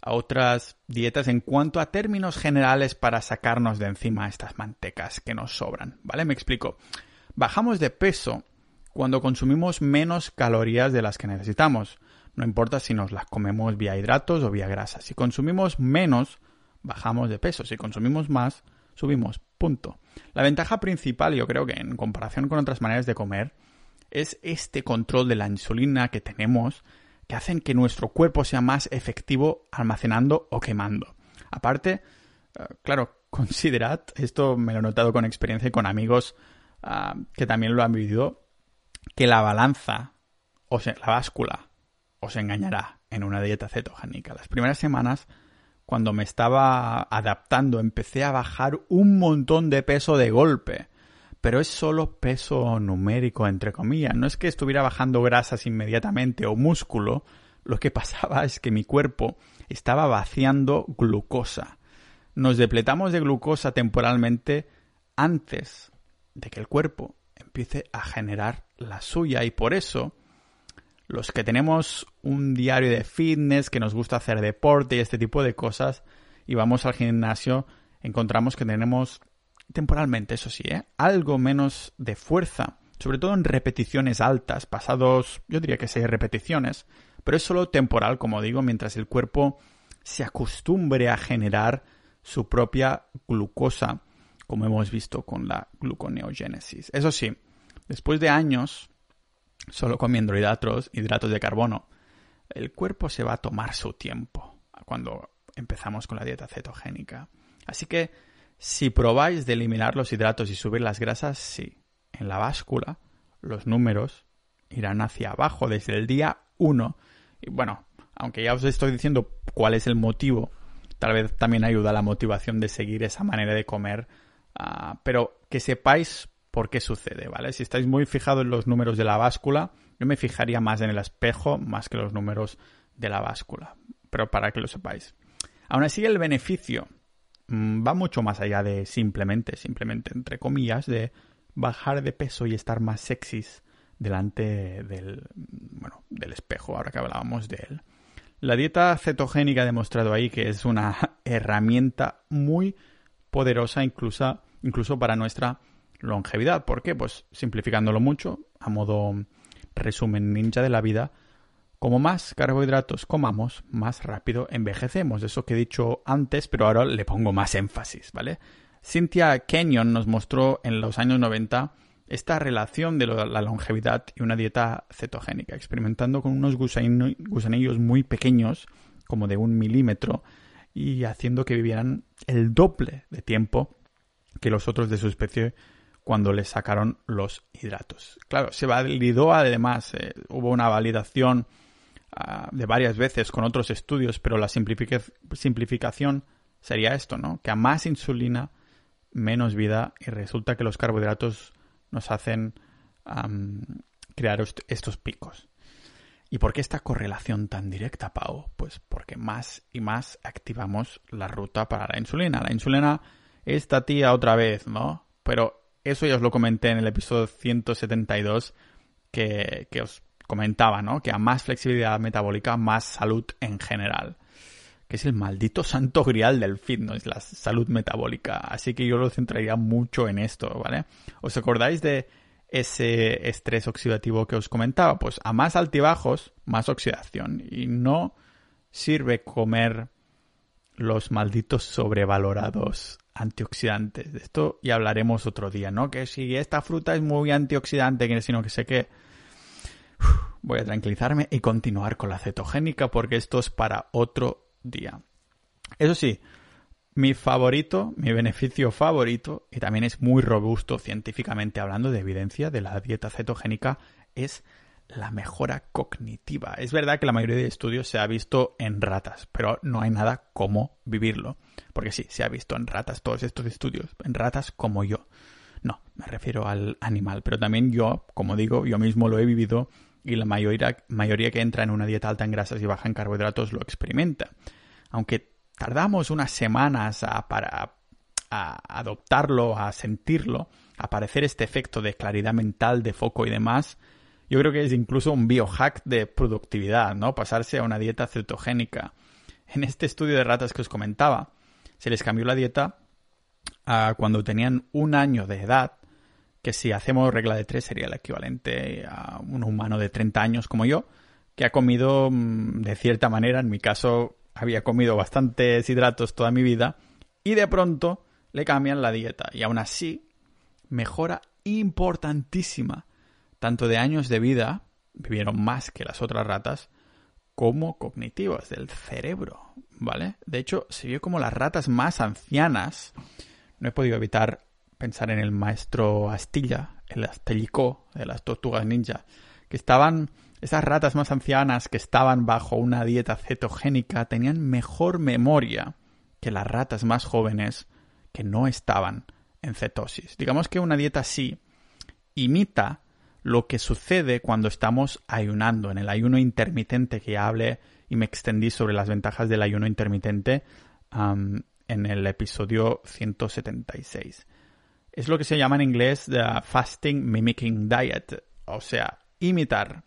a otras dietas en cuanto a términos generales para sacarnos de encima estas mantecas que nos sobran, ¿vale? Me explico. Bajamos de peso cuando consumimos menos calorías de las que necesitamos. No importa si nos las comemos vía hidratos o vía grasa. Si consumimos menos, bajamos de peso. Si consumimos más, subimos. Punto. La ventaja principal, yo creo que en comparación con otras maneras de comer, es este control de la insulina que tenemos que hacen que nuestro cuerpo sea más efectivo almacenando o quemando. Aparte, eh, claro, considerad, esto me lo he notado con experiencia y con amigos ah, que también lo han vivido, que la balanza, o sea, la báscula, os engañará en una dieta cetogénica. Las primeras semanas, cuando me estaba adaptando, empecé a bajar un montón de peso de golpe pero es solo peso numérico, entre comillas. No es que estuviera bajando grasas inmediatamente o músculo, lo que pasaba es que mi cuerpo estaba vaciando glucosa. Nos depletamos de glucosa temporalmente antes de que el cuerpo empiece a generar la suya y por eso los que tenemos un diario de fitness, que nos gusta hacer deporte y este tipo de cosas y vamos al gimnasio, encontramos que tenemos temporalmente, eso sí, ¿eh? algo menos de fuerza, sobre todo en repeticiones altas, pasados, yo diría que seis repeticiones, pero es solo temporal, como digo, mientras el cuerpo se acostumbre a generar su propia glucosa, como hemos visto con la gluconeogénesis. Eso sí, después de años solo comiendo hidratos, hidratos de carbono, el cuerpo se va a tomar su tiempo cuando empezamos con la dieta cetogénica. Así que si probáis de eliminar los hidratos y subir las grasas, sí. En la báscula, los números irán hacia abajo desde el día 1. Y bueno, aunque ya os estoy diciendo cuál es el motivo, tal vez también ayuda la motivación de seguir esa manera de comer. Ah, pero que sepáis por qué sucede, ¿vale? Si estáis muy fijados en los números de la báscula, yo me fijaría más en el espejo más que los números de la báscula. Pero para que lo sepáis. Aún así, el beneficio Mm, va mucho más allá de simplemente, simplemente entre comillas, de bajar de peso y estar más sexys delante del, bueno, del espejo, ahora que hablábamos de él. La dieta cetogénica ha demostrado ahí que es una herramienta muy poderosa incluso, incluso para nuestra longevidad. ¿Por qué? Pues simplificándolo mucho, a modo resumen ninja de la vida, como más carbohidratos comamos, más rápido envejecemos. Eso que he dicho antes, pero ahora le pongo más énfasis, ¿vale? Cynthia Kenyon nos mostró en los años 90 esta relación de la longevidad y una dieta cetogénica, experimentando con unos gusanillos muy pequeños, como de un milímetro, y haciendo que vivieran el doble de tiempo que los otros de su especie cuando les sacaron los hidratos. Claro, se validó además, eh, hubo una validación de varias veces con otros estudios, pero la simplificación sería esto, ¿no? Que a más insulina, menos vida y resulta que los carbohidratos nos hacen crear estos picos. ¿Y por qué esta correlación tan directa, Pau? Pues porque más y más activamos la ruta para la insulina. La insulina, esta tía otra vez, ¿no? Pero eso ya os lo comenté en el episodio 172 que, que os comentaba, ¿no? Que a más flexibilidad metabólica, más salud en general. Que es el maldito santo grial del fitness, la salud metabólica. Así que yo lo centraría mucho en esto, ¿vale? ¿Os acordáis de ese estrés oxidativo que os comentaba? Pues a más altibajos, más oxidación. Y no sirve comer los malditos sobrevalorados antioxidantes. De esto ya hablaremos otro día, ¿no? Que si esta fruta es muy antioxidante, que sino que sé que voy a tranquilizarme y continuar con la cetogénica porque esto es para otro día. Eso sí, mi favorito, mi beneficio favorito, y también es muy robusto científicamente hablando de evidencia de la dieta cetogénica, es la mejora cognitiva. Es verdad que la mayoría de estudios se ha visto en ratas, pero no hay nada como vivirlo. Porque sí, se ha visto en ratas todos estos estudios, en ratas como yo. No, me refiero al animal, pero también yo, como digo, yo mismo lo he vivido y la mayoría, mayoría que entra en una dieta alta en grasas y baja en carbohidratos lo experimenta. Aunque tardamos unas semanas a, para a adoptarlo, a sentirlo, a aparecer este efecto de claridad mental, de foco y demás, yo creo que es incluso un biohack de productividad, ¿no? Pasarse a una dieta cetogénica. En este estudio de ratas que os comentaba, se les cambió la dieta a cuando tenían un año de edad, que si hacemos regla de tres sería el equivalente a un humano de 30 años como yo, que ha comido mm, de cierta manera, en mi caso había comido bastantes hidratos toda mi vida, y de pronto le cambian la dieta. Y aún así, mejora importantísima, tanto de años de vida, vivieron más que las otras ratas, como cognitivas del cerebro, ¿vale? De hecho, se vio como las ratas más ancianas, no he podido evitar pensar en el maestro Astilla, el Astellicó de las tortugas ninja, que estaban, esas ratas más ancianas que estaban bajo una dieta cetogénica tenían mejor memoria que las ratas más jóvenes que no estaban en cetosis. Digamos que una dieta así imita lo que sucede cuando estamos ayunando, en el ayuno intermitente que ya hablé y me extendí sobre las ventajas del ayuno intermitente en el episodio 176. Es lo que se llama en inglés the fasting mimicking diet, o sea, imitar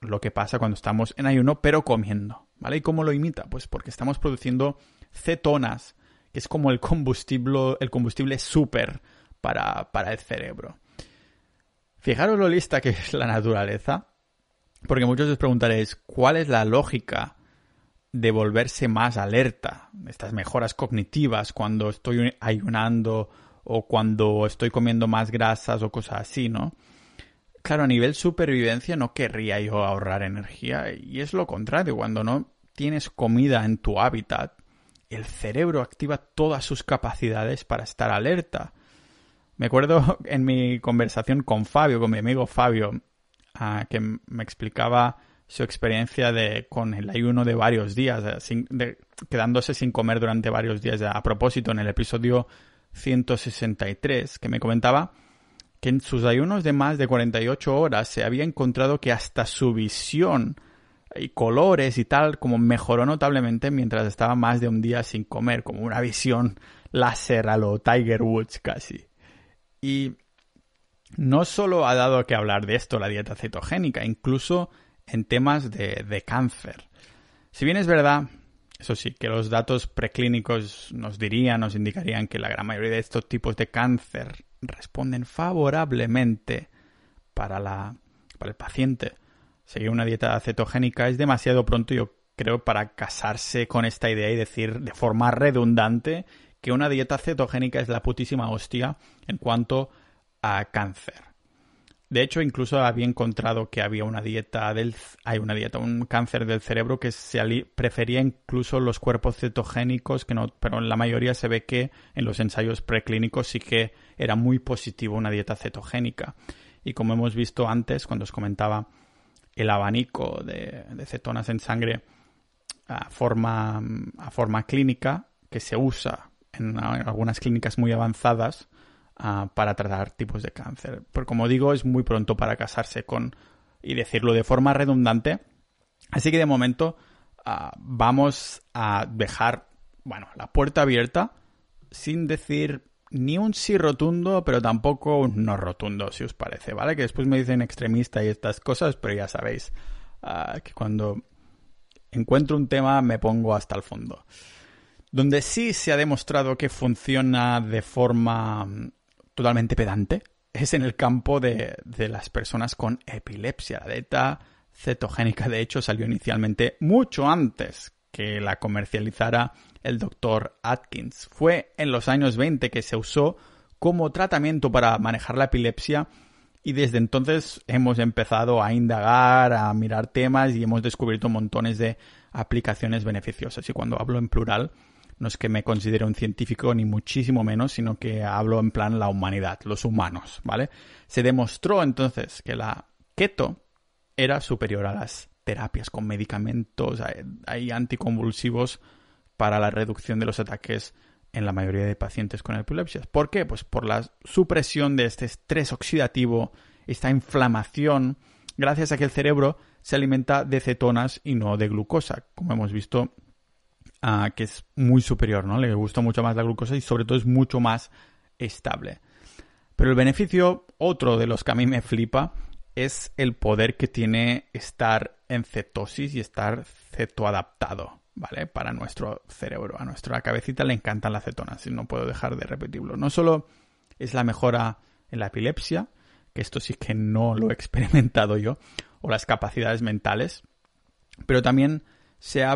lo que pasa cuando estamos en ayuno pero comiendo, ¿vale? ¿Y cómo lo imita? Pues porque estamos produciendo cetonas, que es como el combustible, el combustible súper para, para el cerebro. Fijaros lo lista que es la naturaleza, porque muchos os preguntaréis, ¿cuál es la lógica de volverse más alerta? Estas mejoras cognitivas cuando estoy ayunando o cuando estoy comiendo más grasas o cosas así, ¿no? Claro, a nivel supervivencia no querría yo ahorrar energía y es lo contrario, cuando no tienes comida en tu hábitat, el cerebro activa todas sus capacidades para estar alerta. Me acuerdo en mi conversación con Fabio, con mi amigo Fabio, ah, que me explicaba su experiencia de con el ayuno de varios días, quedándose sin comer durante varios días. A propósito, en el episodio 163, que me comentaba que en sus ayunos de más de 48 horas se había encontrado que hasta su visión y colores y tal como mejoró notablemente mientras estaba más de un día sin comer, como una visión láser a lo Tiger Woods casi. Y no solo ha dado que hablar de esto la dieta cetogénica, incluso en temas de, de cáncer. Si bien es verdad, eso sí, que los datos preclínicos nos dirían, nos indicarían que la gran mayoría de estos tipos de cáncer responden favorablemente para, la, para el paciente. Seguir una dieta cetogénica es demasiado pronto, yo creo, para casarse con esta idea y decir de forma redundante que una dieta cetogénica es la putísima hostia en cuanto a cáncer. De hecho, incluso había encontrado que había una dieta del hay una dieta, un cáncer del cerebro que se prefería incluso los cuerpos cetogénicos, que no, pero en la mayoría se ve que en los ensayos preclínicos sí que era muy positivo una dieta cetogénica. Y como hemos visto antes, cuando os comentaba el abanico de, cetonas en sangre a forma, a forma clínica que se usa en algunas clínicas muy avanzadas, Ah, para tratar tipos de cáncer. Pero como digo, es muy pronto para casarse con y decirlo de forma redundante. Así que de momento ah, vamos a dejar, bueno, la puerta abierta sin decir ni un sí rotundo, pero tampoco un no rotundo, si os parece, ¿vale? Que después me dicen extremista y estas cosas, pero ya sabéis ah, que cuando encuentro un tema me pongo hasta el fondo. Donde sí se ha demostrado que funciona de forma totalmente pedante es en el campo de, las personas con epilepsia. La dieta cetogénica, de hecho, salió inicialmente mucho antes que la comercializara el doctor Atkins. Fue en los años 20 que se usó como tratamiento para manejar la epilepsia y desde entonces hemos empezado a indagar, a mirar temas y hemos descubierto montones de aplicaciones beneficiosas. Y cuando hablo en plural, no es que me considere un científico ni muchísimo menos, sino que hablo en plan la humanidad, los humanos, ¿vale? Se demostró entonces que la keto era superior a las terapias con medicamentos, hay anticonvulsivos para la reducción de los ataques en la mayoría de pacientes con epilepsia. ¿Por qué? Pues por la supresión de este estrés oxidativo, esta inflamación, gracias a que el cerebro se alimenta de cetonas y no de glucosa, como hemos visto que es muy superior, ¿no? Le gusta mucho más la glucosa y sobre todo es mucho más estable. Pero el beneficio, otro de los que a mí me flipa, es el poder que tiene estar en cetosis y estar cetoadaptado, ¿vale? Para nuestro cerebro. A nuestra cabecita le encantan las cetonas y no puedo dejar de repetirlo. No solo es la mejora en la epilepsia, que esto sí que no lo he experimentado yo, o las capacidades mentales, pero también se ha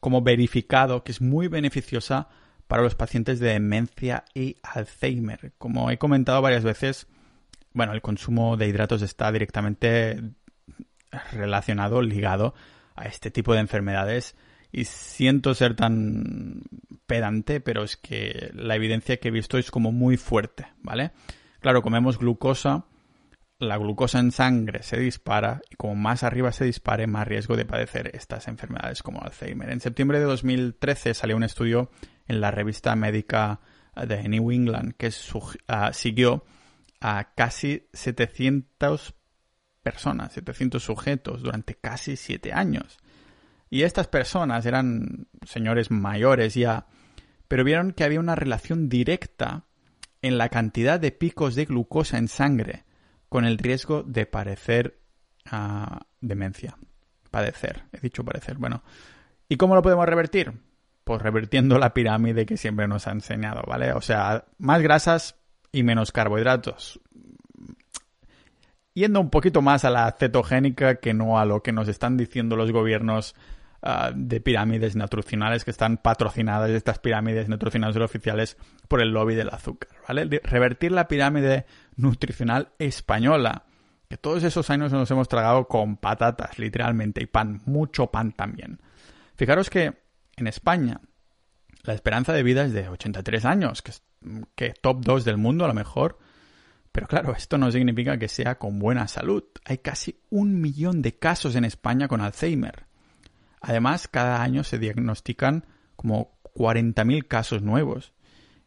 como verificado que es muy beneficiosa para los pacientes de demencia y Alzheimer. Como he comentado varias veces, bueno, el consumo de hidratos está directamente relacionado, ligado a este tipo de enfermedades y siento ser tan pedante, pero es que la evidencia que he visto es como muy fuerte, ¿vale? Claro, comemos glucosa, la glucosa en sangre se dispara y como más arriba se dispare, más riesgo de padecer estas enfermedades como Alzheimer. En septiembre de 2013 salió un estudio en la revista médica de New England que ah, siguió a casi 700 personas, 700 sujetos durante casi 7 años. Y estas personas eran señores mayores ya, pero vieron que había una relación directa en la cantidad de picos de glucosa en sangre con el riesgo de padecer ah, demencia. Padecer, he dicho padecer. Bueno, ¿y cómo lo podemos revertir? Pues revertiendo la pirámide que siempre nos ha enseñado, ¿vale? O sea, más grasas y menos carbohidratos. Yendo un poquito más a la cetogénica que no a lo que nos están diciendo los gobiernos ah, de pirámides nutricionales que están patrocinadas, estas pirámides nutricionales oficiales por el lobby del azúcar, ¿vale? Revertir la pirámide nutricional española, que todos esos años nos hemos tragado con patatas, literalmente, y pan, mucho pan también. Fijaros que en España la esperanza de vida es de 83 años, que es que top 2 del mundo a lo mejor. Pero claro, esto no significa que sea con buena salud. Hay casi un millón de casos en España con Alzheimer. Además, cada año se diagnostican como 40.000 casos nuevos.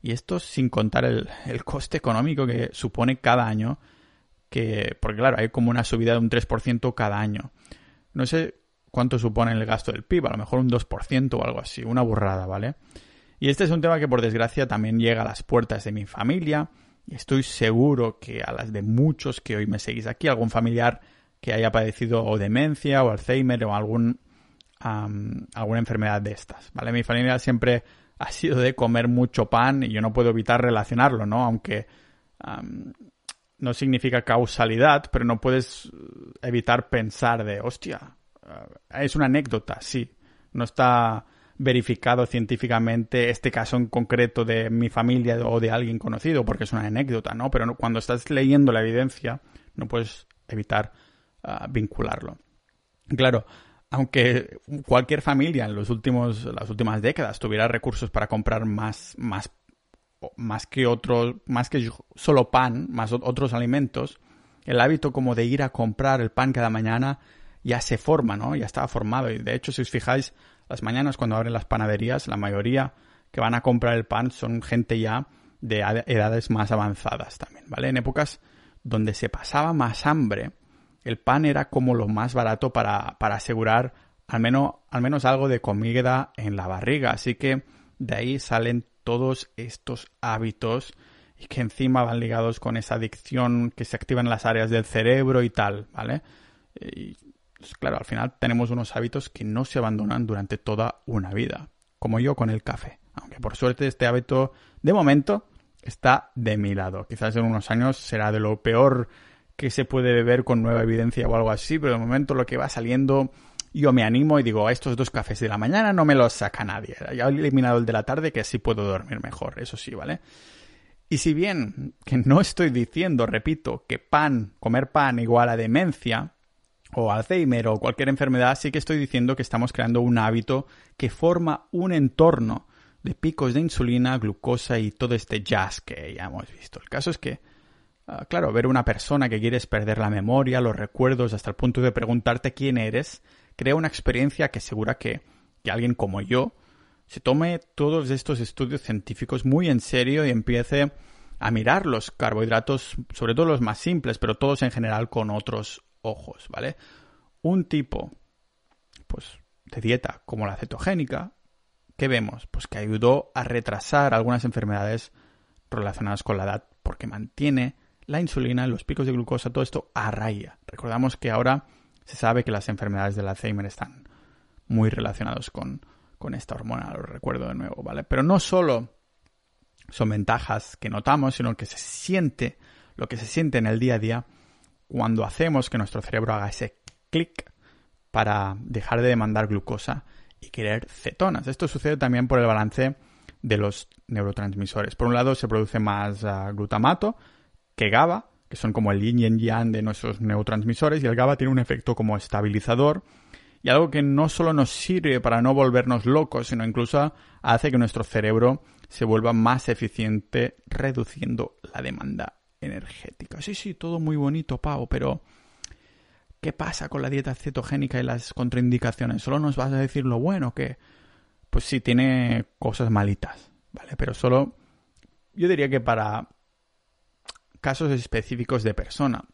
Y esto sin contar el, coste económico que supone cada año, que, porque claro, hay como una subida de un 3% cada año. No sé cuánto supone el gasto del PIB, a lo mejor un 2% o algo así, una burrada, ¿vale? Y este es un tema que por desgracia también llega a las puertas de mi familia. Y estoy seguro que a las de muchos que hoy me seguís aquí, algún familiar que haya padecido o demencia o Alzheimer o algún, alguna enfermedad de estas, ¿vale? Mi familia siempre ha sido de comer mucho pan y yo no puedo evitar relacionarlo, ¿no? Aunque no significa causalidad, pero no puedes evitar pensar de, hostia, eh, es una anécdota, sí. No está verificado científicamente este caso en concreto de mi familia o de alguien conocido, porque es una anécdota, ¿no? Pero cuando estás leyendo la evidencia, no puedes evitar ah, vincularlo. Claro, aunque cualquier familia en los últimos, las últimas décadas tuviera recursos para comprar más, más, más que otros, más que solo pan, más otros alimentos, el hábito como de ir a comprar el pan cada mañana ya se forma, ¿no? Ya está formado. Y de hecho, si os fijáis, las mañanas cuando abren las panaderías, la mayoría que van a comprar el pan son gente ya de edades más avanzadas también, ¿vale? En épocas donde se pasaba más hambre, el pan era como lo más barato para, para asegurar al menos, al menos algo de comida en la barriga. Así que de ahí salen todos estos hábitos y que encima van ligados con esa adicción que se activa en las áreas del cerebro y tal, ¿vale? Y, pues, claro, al final tenemos unos hábitos que no se abandonan durante toda una vida, como yo con el café. Aunque por suerte este hábito, de momento, está de mi lado. Quizás en unos años será de lo peor que se puede beber con nueva evidencia o algo así, pero de momento lo que va saliendo yo me animo y digo, a estos dos cafés de la mañana no me los saca nadie. Ya he eliminado el de la tarde que así puedo dormir mejor, eso sí, ¿vale? Y si bien que no estoy diciendo, repito, que pan, comer pan igual a demencia, o Alzheimer o cualquier enfermedad, sí que estoy diciendo que estamos creando un hábito que forma un entorno de picos de insulina, glucosa y todo este jazz que ya hemos visto. El caso es que Ah, claro, ver una persona que quieres perder la memoria, los recuerdos, hasta el punto de preguntarte quién eres, crea una experiencia que asegura que, que alguien como yo se tome todos estos estudios científicos muy en serio y empiece a mirar los carbohidratos, sobre todo los más simples, pero todos en general con otros ojos, ¿vale? Un tipo, pues, de dieta como la cetogénica, ¿qué vemos? Pues que ayudó a retrasar algunas enfermedades relacionadas con la edad porque mantiene la insulina, los picos de glucosa, todo esto a. Recordamos que ahora se sabe que las enfermedades del Alzheimer están muy relacionados con, con esta hormona, lo recuerdo de nuevo, ¿vale? Pero no solo son ventajas que notamos, sino que se siente, lo que se siente en el día a día cuando hacemos que nuestro cerebro haga ese clic para dejar de demandar glucosa y querer cetonas. Esto sucede también por el balance de los neurotransmisores. Por un lado se produce más ah, glutamato que GABA, que son como el yin y el yang de nuestros neurotransmisores, y el GABA tiene un efecto como estabilizador y algo que no solo nos sirve para no volvernos locos, sino incluso hace que nuestro cerebro se vuelva más eficiente reduciendo la demanda energética. Sí, sí, todo muy bonito, Pau, pero ¿qué pasa con la dieta cetogénica y las contraindicaciones? ¿Solo nos vas a decir lo bueno que pues sí tiene cosas malitas, ¿vale? Pero solo yo diría que para casos específicos de persona,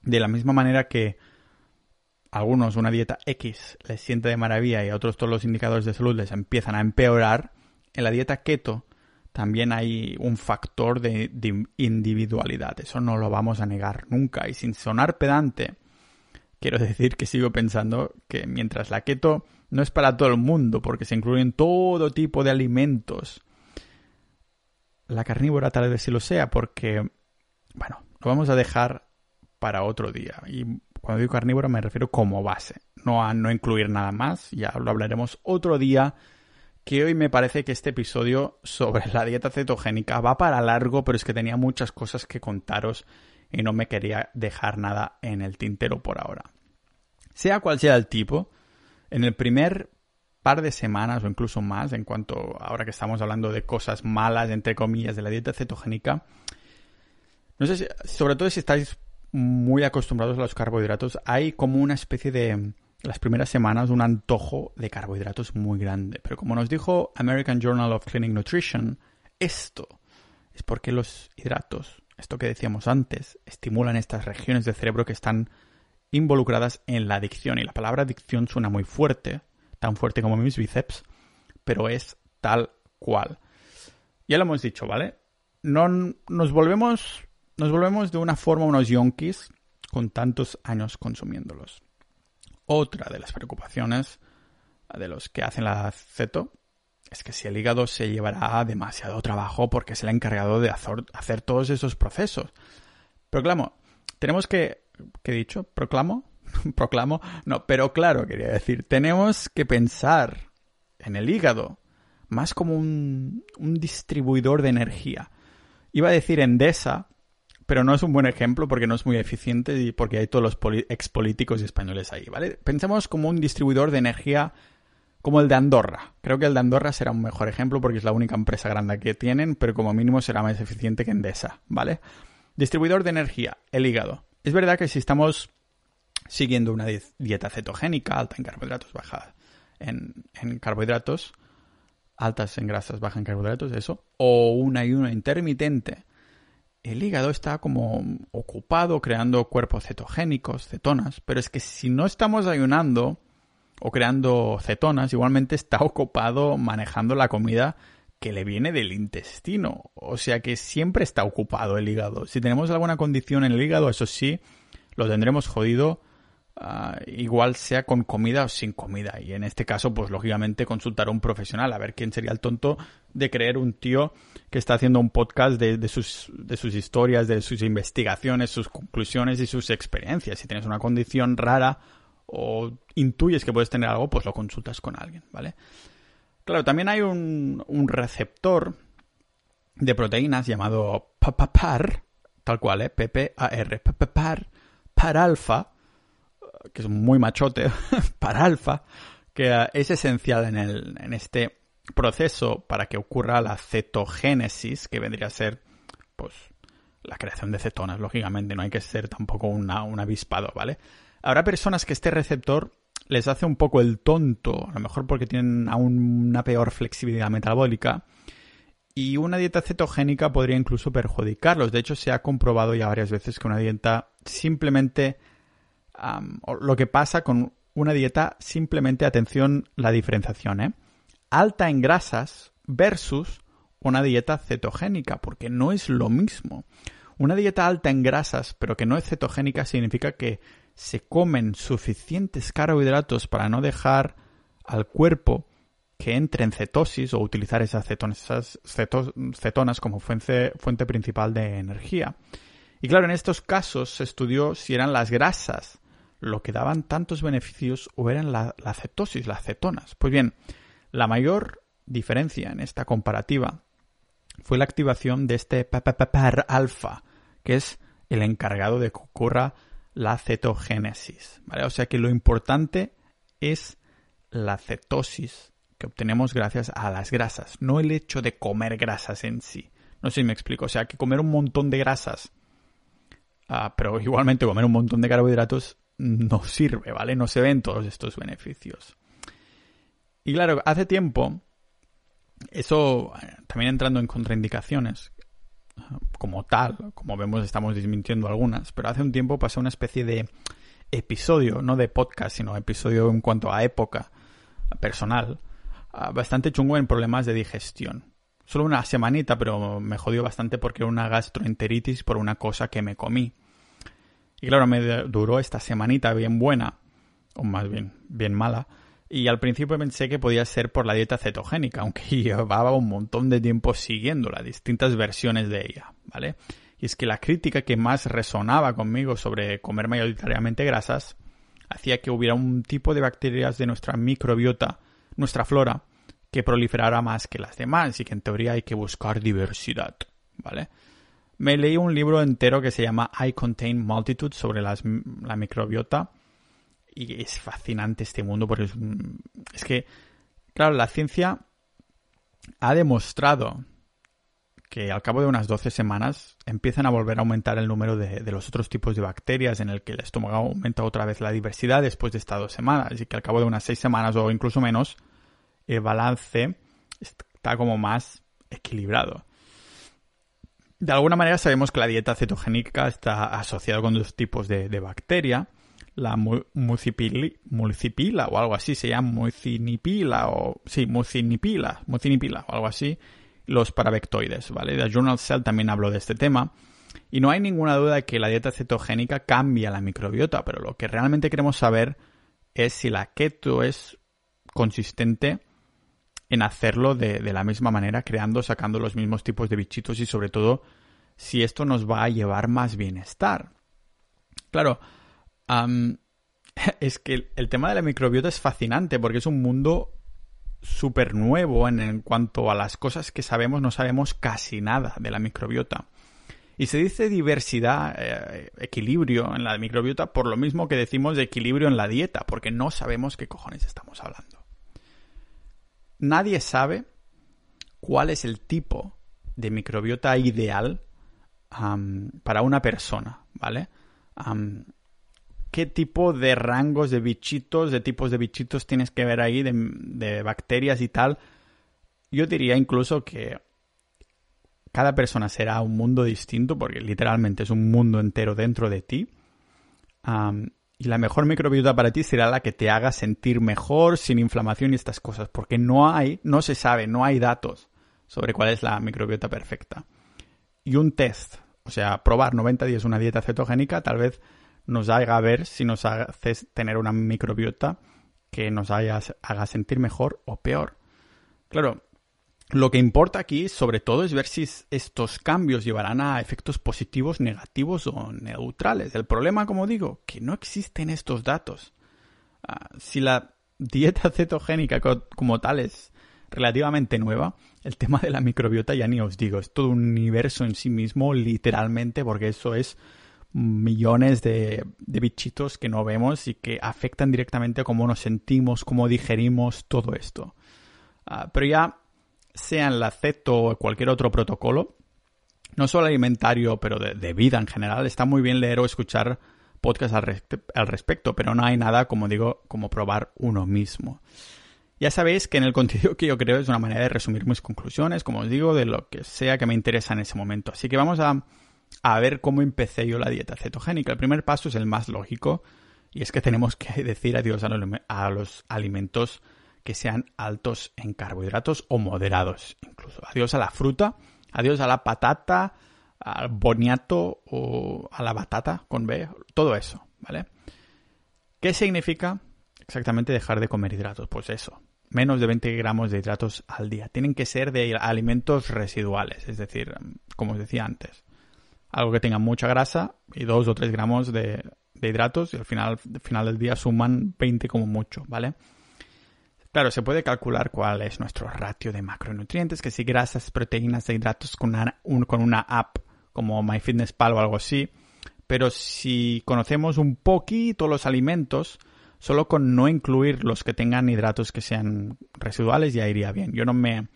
de la misma manera que algunos una dieta X les siente de maravilla y a otros todos los indicadores de salud les empiezan a empeorar, en la dieta keto también hay un factor de, individualidad. Eso no lo vamos a negar nunca. Y sin sonar pedante, quiero decir que sigo pensando que mientras la keto no es para todo el mundo, porque se incluyen todo tipo de alimentos, la carnívora tal vez sí lo sea, porque, bueno, lo vamos a dejar para otro día. Y cuando digo carnívora me refiero como base, no a no incluir nada más, ya lo hablaremos otro día, que hoy me parece que este episodio sobre la dieta cetogénica va para largo, pero es que tenía muchas cosas que contaros y no me quería dejar nada en el tintero por ahora. Sea cual sea el tipo, en el primer par de semanas o incluso más, en cuanto ahora que estamos hablando de cosas malas, entre comillas, de la dieta cetogénica, no sé si, sobre todo si estáis muy acostumbrados a los carbohidratos, hay como una especie de, las primeras semanas, un antojo de carbohidratos muy grande. Pero como nos dijo American Journal of Clinic Nutrition, esto es porque los hidratos, esto que decíamos antes, estimulan estas regiones del cerebro que están involucradas en la adicción. Y la palabra adicción suena muy fuerte, tan fuerte como mis bíceps, pero es tal cual. Ya lo hemos dicho, ¿vale? No nos volvemos nos volvemos de una forma unos yonkis con tantos años consumiéndolos. Otra de las preocupaciones de los que hacen la ceto es que si el hígado se llevará demasiado trabajo porque le ha encargado de hacer todos esos procesos. Proclamo, tenemos que, ¿qué he dicho? Proclamo, proclamo, no, pero claro, quería decir, tenemos que pensar en el hígado más como un, un distribuidor de energía. Iba a decir Endesa, pero no es un buen ejemplo porque no es muy eficiente y porque hay todos los expolíticos españoles ahí, ¿vale? Pensemos como un distribuidor de energía como el de Andorra. Creo que el de Andorra será un mejor ejemplo porque es la única empresa grande que tienen, pero como mínimo será más eficiente que Endesa, ¿vale? Distribuidor de energía, el hígado. Es verdad que si estamos siguiendo una dieta cetogénica, alta en carbohidratos, baja en, en carbohidratos, altas en grasas, baja en carbohidratos, eso, o un ayuno intermitente, el hígado está como ocupado creando cuerpos cetogénicos, cetonas, pero es que si no estamos ayunando o creando cetonas, igualmente está ocupado manejando la comida que le viene del intestino. O sea que siempre está ocupado el hígado. Si tenemos alguna condición en el hígado, eso sí, lo tendremos jodido Ah, igual sea con comida o sin comida. Y en este caso, pues lógicamente consultar a un profesional, a ver quién sería el tonto de creer un tío que está haciendo un podcast de, sus, de sus historias, de sus investigaciones, sus conclusiones y sus experiencias. Si tienes una condición rara o intuyes que puedes tener algo, pues lo consultas con alguien, ¿vale? Claro, también hay un, un receptor de proteínas llamado PAPAPAR, tal cual, ¿eh? P-P-A-R, PAPAPAR, para alfa, que es muy machote, para alfa, que eh, es esencial en, el, en este proceso para que ocurra la cetogénesis, que vendría a ser, pues, la creación de cetonas, lógicamente, no hay que ser tampoco una, un avispado, ¿vale? Habrá personas que este receptor les hace un poco el tonto, a lo mejor porque tienen aún una peor flexibilidad metabólica, y una dieta cetogénica podría incluso perjudicarlos. De hecho, se ha comprobado ya varias veces que una dieta simplemente lo que pasa con una dieta, simplemente atención la diferenciación, ¿eh? Alta en grasas versus una dieta cetogénica, porque no es lo mismo. Una dieta alta en grasas, pero que no es cetogénica, significa que se comen suficientes carbohidratos para no dejar al cuerpo que entre en cetosis o utilizar esas cetonas, como fuente, principal de energía. Y claro, en estos casos se estudió si eran las grasas lo que daban tantos beneficios o eran la, la cetosis, las cetonas. Pues bien, la mayor diferencia en esta comparativa fue la activación de este PAR alfa, que es el encargado de que ocurra la cetogénesis. ¿vale? O sea que lo importante es la cetosis que obtenemos gracias a las grasas, no el hecho de comer grasas en sí. No sé si me explico. O sea que comer un montón de grasas, ah, pero igualmente comer un montón de carbohidratos no sirve, ¿vale? No se ven todos estos beneficios. Y claro, hace tiempo, eso también entrando en contraindicaciones, como tal, como vemos estamos desmintiendo algunas, pero hace un tiempo pasó una especie de episodio, no de podcast, sino episodio en cuanto a época personal, bastante chungo en problemas de digestión. Solo una semanita, pero me jodió bastante porque era una gastroenteritis por una cosa que me comí. Y claro, me duró esta semanita bien buena, o más bien, bien mala. Y al principio pensé que podía ser por la dieta cetogénica, aunque llevaba un montón de tiempo siguiéndola, distintas versiones de ella, ¿vale? Y es que la crítica que más resonaba conmigo sobre comer mayoritariamente grasas hacía que hubiera un tipo de bacterias de nuestra microbiota, nuestra flora, que proliferara más que las demás y que en teoría hay que buscar diversidad, ¿vale? Me leí un libro entero que se llama I Contain Multitude sobre la microbiota y es fascinante este mundo porque es, que, claro, la ciencia ha demostrado que al cabo de unas 12 semanas empiezan a volver a aumentar el número de, los otros tipos de bacterias en el que el estómago aumenta otra vez la diversidad después de estas dos semanas y que al cabo de unas 6 semanas o incluso menos el balance está como más equilibrado. De alguna manera sabemos que la dieta cetogénica está asociada con dos tipos de, bacteria, la mucipila o algo así, se llama mucinipila o sí, mucinipila, mucinipila o algo así, los parabectoides, ¿vale? La Journal Cell también habló de este tema. Y no hay ninguna duda de que la dieta cetogénica cambia la microbiota, pero lo que realmente queremos saber es si la keto es consistente en hacerlo de, la misma manera, creando, sacando los mismos tipos de bichitos y sobre todo si esto nos va a llevar más bienestar. Claro, es que el tema de la microbiota es fascinante porque es un mundo súper nuevo en, cuanto a las cosas que sabemos, no sabemos casi nada de la microbiota. Y se dice diversidad, eh, equilibrio en la microbiota por lo mismo que decimos de equilibrio en la dieta, porque no sabemos qué cojones estamos hablando. Nadie sabe cuál es el tipo de microbiota ideal para una persona, ¿vale? Qué tipo de rangos de bichitos, de tipos de bichitos tienes que ver ahí, de, bacterias y tal. Yo diría incluso que cada persona será un mundo distinto, porque literalmente es un mundo entero dentro de ti. y la mejor microbiota para ti será la que te haga sentir mejor, sin inflamación y estas cosas, porque no hay, no se sabe, no hay datos sobre cuál es la microbiota perfecta. Y un test, o sea, probar 90 días una dieta cetogénica, tal vez nos haga ver si nos hace tener una microbiota que nos haga, sentir mejor o peor. Claro, lo que importa aquí sobre todo es ver si estos cambios llevarán a efectos positivos, negativos o neutrales. El problema, como digo, que no existen estos datos. Ah, si la dieta cetogénica como tal es relativamente nueva, el tema de la microbiota ya ni os digo, es todo un universo en sí mismo, literalmente, porque eso es millones de, bichitos que no vemos y que afectan directamente a cómo nos sentimos, cómo digerimos todo esto. Ah, pero ya sea en la CETO o cualquier otro protocolo, no solo alimentario, pero de, vida en general, está muy bien leer o escuchar podcasts al, respecto, pero no hay nada, como digo, como probar uno mismo. Ya sabéis que en el contenido que yo creo es una manera de resumir mis conclusiones, como os digo, de lo que sea que me interesa en ese momento. Así que vamos a a ver cómo empecé yo la dieta cetogénica. El primer paso es el más lógico y es que tenemos que decir adiós a los alimentos que sean altos en carbohidratos o moderados incluso. Adiós a la fruta, adiós a la patata, al boniato o a la batata con B, todo eso, ¿vale? ¿Qué significa exactamente dejar de comer hidratos? Pues eso, menos de 20 gramos de hidratos al día. Tienen que ser de alimentos residuales, es decir, como os decía antes, algo que tenga mucha grasa y 2 o 3 gramos de, hidratos y al final, al final del día suman 20 como mucho, ¿vale? Claro, se puede calcular cuál es nuestro ratio de macronutrientes, que si grasas, proteínas e hidratos con una, con una app como MyFitnessPal o algo así, pero si conocemos un poquito los alimentos, solo con no incluir los que tengan hidratos que sean residuales ya iría bien. Yo no me...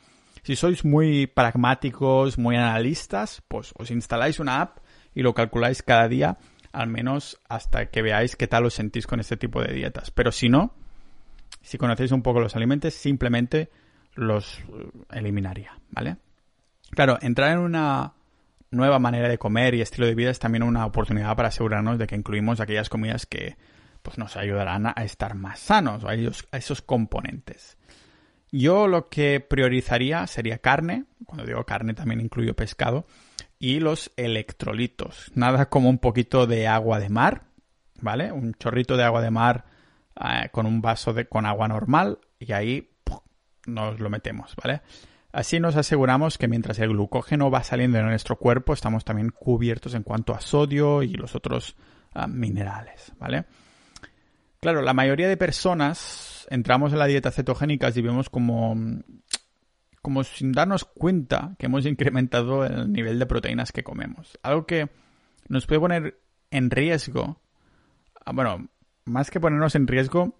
Si sois muy pragmáticos, muy analistas, pues os instaláis una app y lo calculáis cada día, al menos hasta que veáis qué tal os sentís con este tipo de dietas. Pero si no, si conocéis un poco los alimentos, simplemente los eh, eliminaría, ¿vale? Claro, entrar en una nueva manera de comer y estilo de vida es también una oportunidad para asegurarnos de que incluimos aquellas comidas que pues, nos ayudarán a estar más sanos, a, a esos componentes. Yo lo que priorizaría sería carne, cuando digo carne también incluyo pescado, y los electrolitos. Nada como un poquito de agua de mar, ¿vale? Un chorrito de agua de mar eh, con un vaso de, con agua normal y ahí nos lo metemos, ¿vale? Así nos aseguramos que mientras el glucógeno va saliendo de nuestro cuerpo, estamos también cubiertos en cuanto a sodio y los otros ah, minerales, ¿vale? Claro, la mayoría de personas entramos en la dieta cetogénica y vemos como, como sin darnos cuenta que hemos incrementado el nivel de proteínas que comemos. Algo que nos puede poner en riesgo, ah, bueno, más que ponernos en riesgo,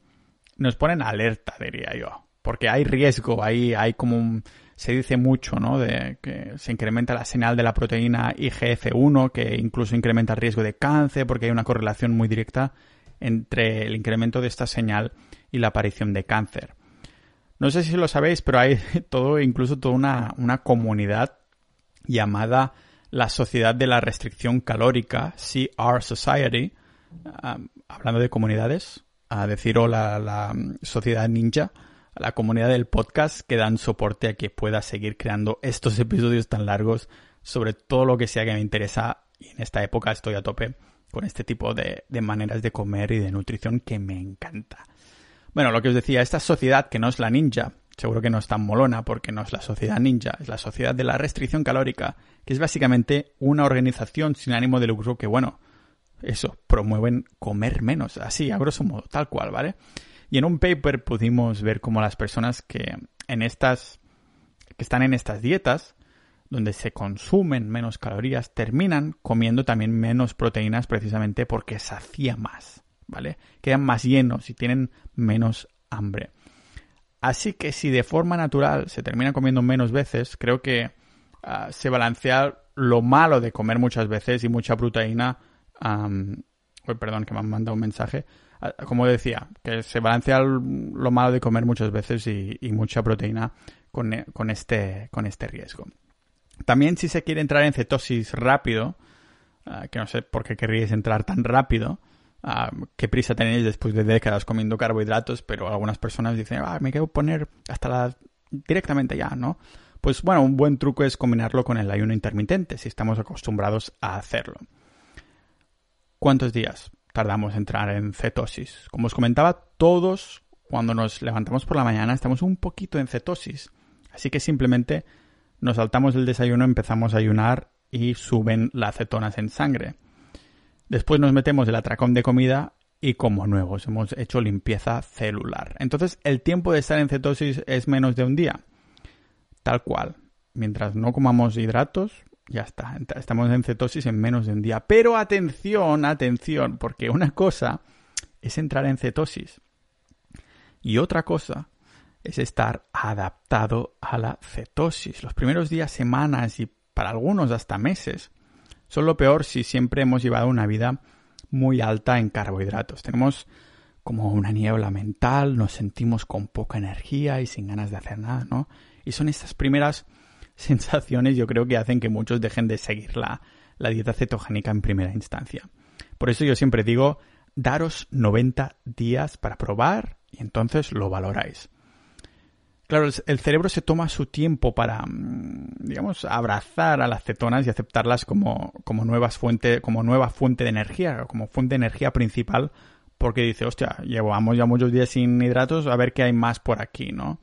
nos ponen alerta, diría yo. Porque hay riesgo, hay, hay como un, se dice mucho, ¿no? De que se incrementa la señal de la proteína IGF-1, que incluso incrementa el riesgo de cáncer, porque hay una correlación muy directa entre el incremento de esta señal y la aparición de cáncer. No sé si lo sabéis, pero hay todo, incluso toda una, una comunidad llamada la Sociedad de la Restricción Calórica, CR Society, hablando de comunidades, a decir hola la sociedad ninja, a la comunidad del podcast que dan soporte a que pueda seguir creando estos episodios tan largos sobre todo lo que sea que me interesa y en esta época estoy a tope con este tipo de, de maneras de comer y de nutrición que me encanta. Bueno, lo que os decía, esta sociedad que no es la ninja, seguro que no es tan molona porque no es la sociedad ninja, es la sociedad de la restricción calórica, que es básicamente una organización sin ánimo de lucro que, bueno, eso, promueven comer menos, así, a grosso modo, tal cual, ¿vale? Y en un paper pudimos ver cómo las personas que en estas, que están en estas dietas, donde se consumen menos calorías, terminan comiendo también menos proteínas precisamente porque sacía más, ¿vale? Quedan más llenos y tienen menos hambre. Así que si de forma natural se termina comiendo menos veces, creo que ah, se balancea lo malo de comer muchas veces y mucha proteína perdón, que me han mandado un mensaje. Ah, como decía, que se balancea lo malo de comer muchas veces y, mucha proteína con, este, con este riesgo. También si se quiere entrar en cetosis rápido, ah, que no sé por qué querríais entrar tan rápido, ah, qué prisa tenéis después de décadas comiendo carbohidratos, pero algunas personas dicen, ah, me quiero poner hasta la... directamente ya, ¿no? Pues bueno, un buen truco es combinarlo con el ayuno intermitente, si estamos acostumbrados a hacerlo. ¿Cuántos días tardamos en entrar en cetosis? Como os comentaba, todos cuando nos levantamos por la mañana estamos un poquito en cetosis. Así que simplemente nos saltamos el desayuno, empezamos a ayunar y suben las cetonas en sangre. Después nos metemos el atracón de comida y como nuevos hemos hecho limpieza celular. Entonces el tiempo de estar en cetosis es menos de un día. Tal cual. Mientras no comamos hidratos, ya está, estamos en cetosis en menos de un día. Pero atención, atención, porque una cosa es entrar en cetosis y otra cosa es estar adaptado a la cetosis. Los primeros días, semanas y para algunos hasta meses son lo peor si siempre hemos llevado una vida muy alta en carbohidratos. Tenemos como una niebla mental, nos sentimos con poca energía y sin ganas de hacer nada, ¿no? Y son estas primeras sensaciones yo creo que hacen que muchos dejen de seguir la, dieta cetogénica en primera instancia. Por eso yo siempre digo, daros 90 días para probar y entonces lo valoráis. Claro, el cerebro se toma su tiempo para, mm, digamos, abrazar a las cetonas y aceptarlas como, como, nuevas fuente, como nueva fuente de energía, como fuente de energía principal, porque dice, hostia, llevamos ya muchos días sin hidratos, a ver qué hay más por aquí, ¿no?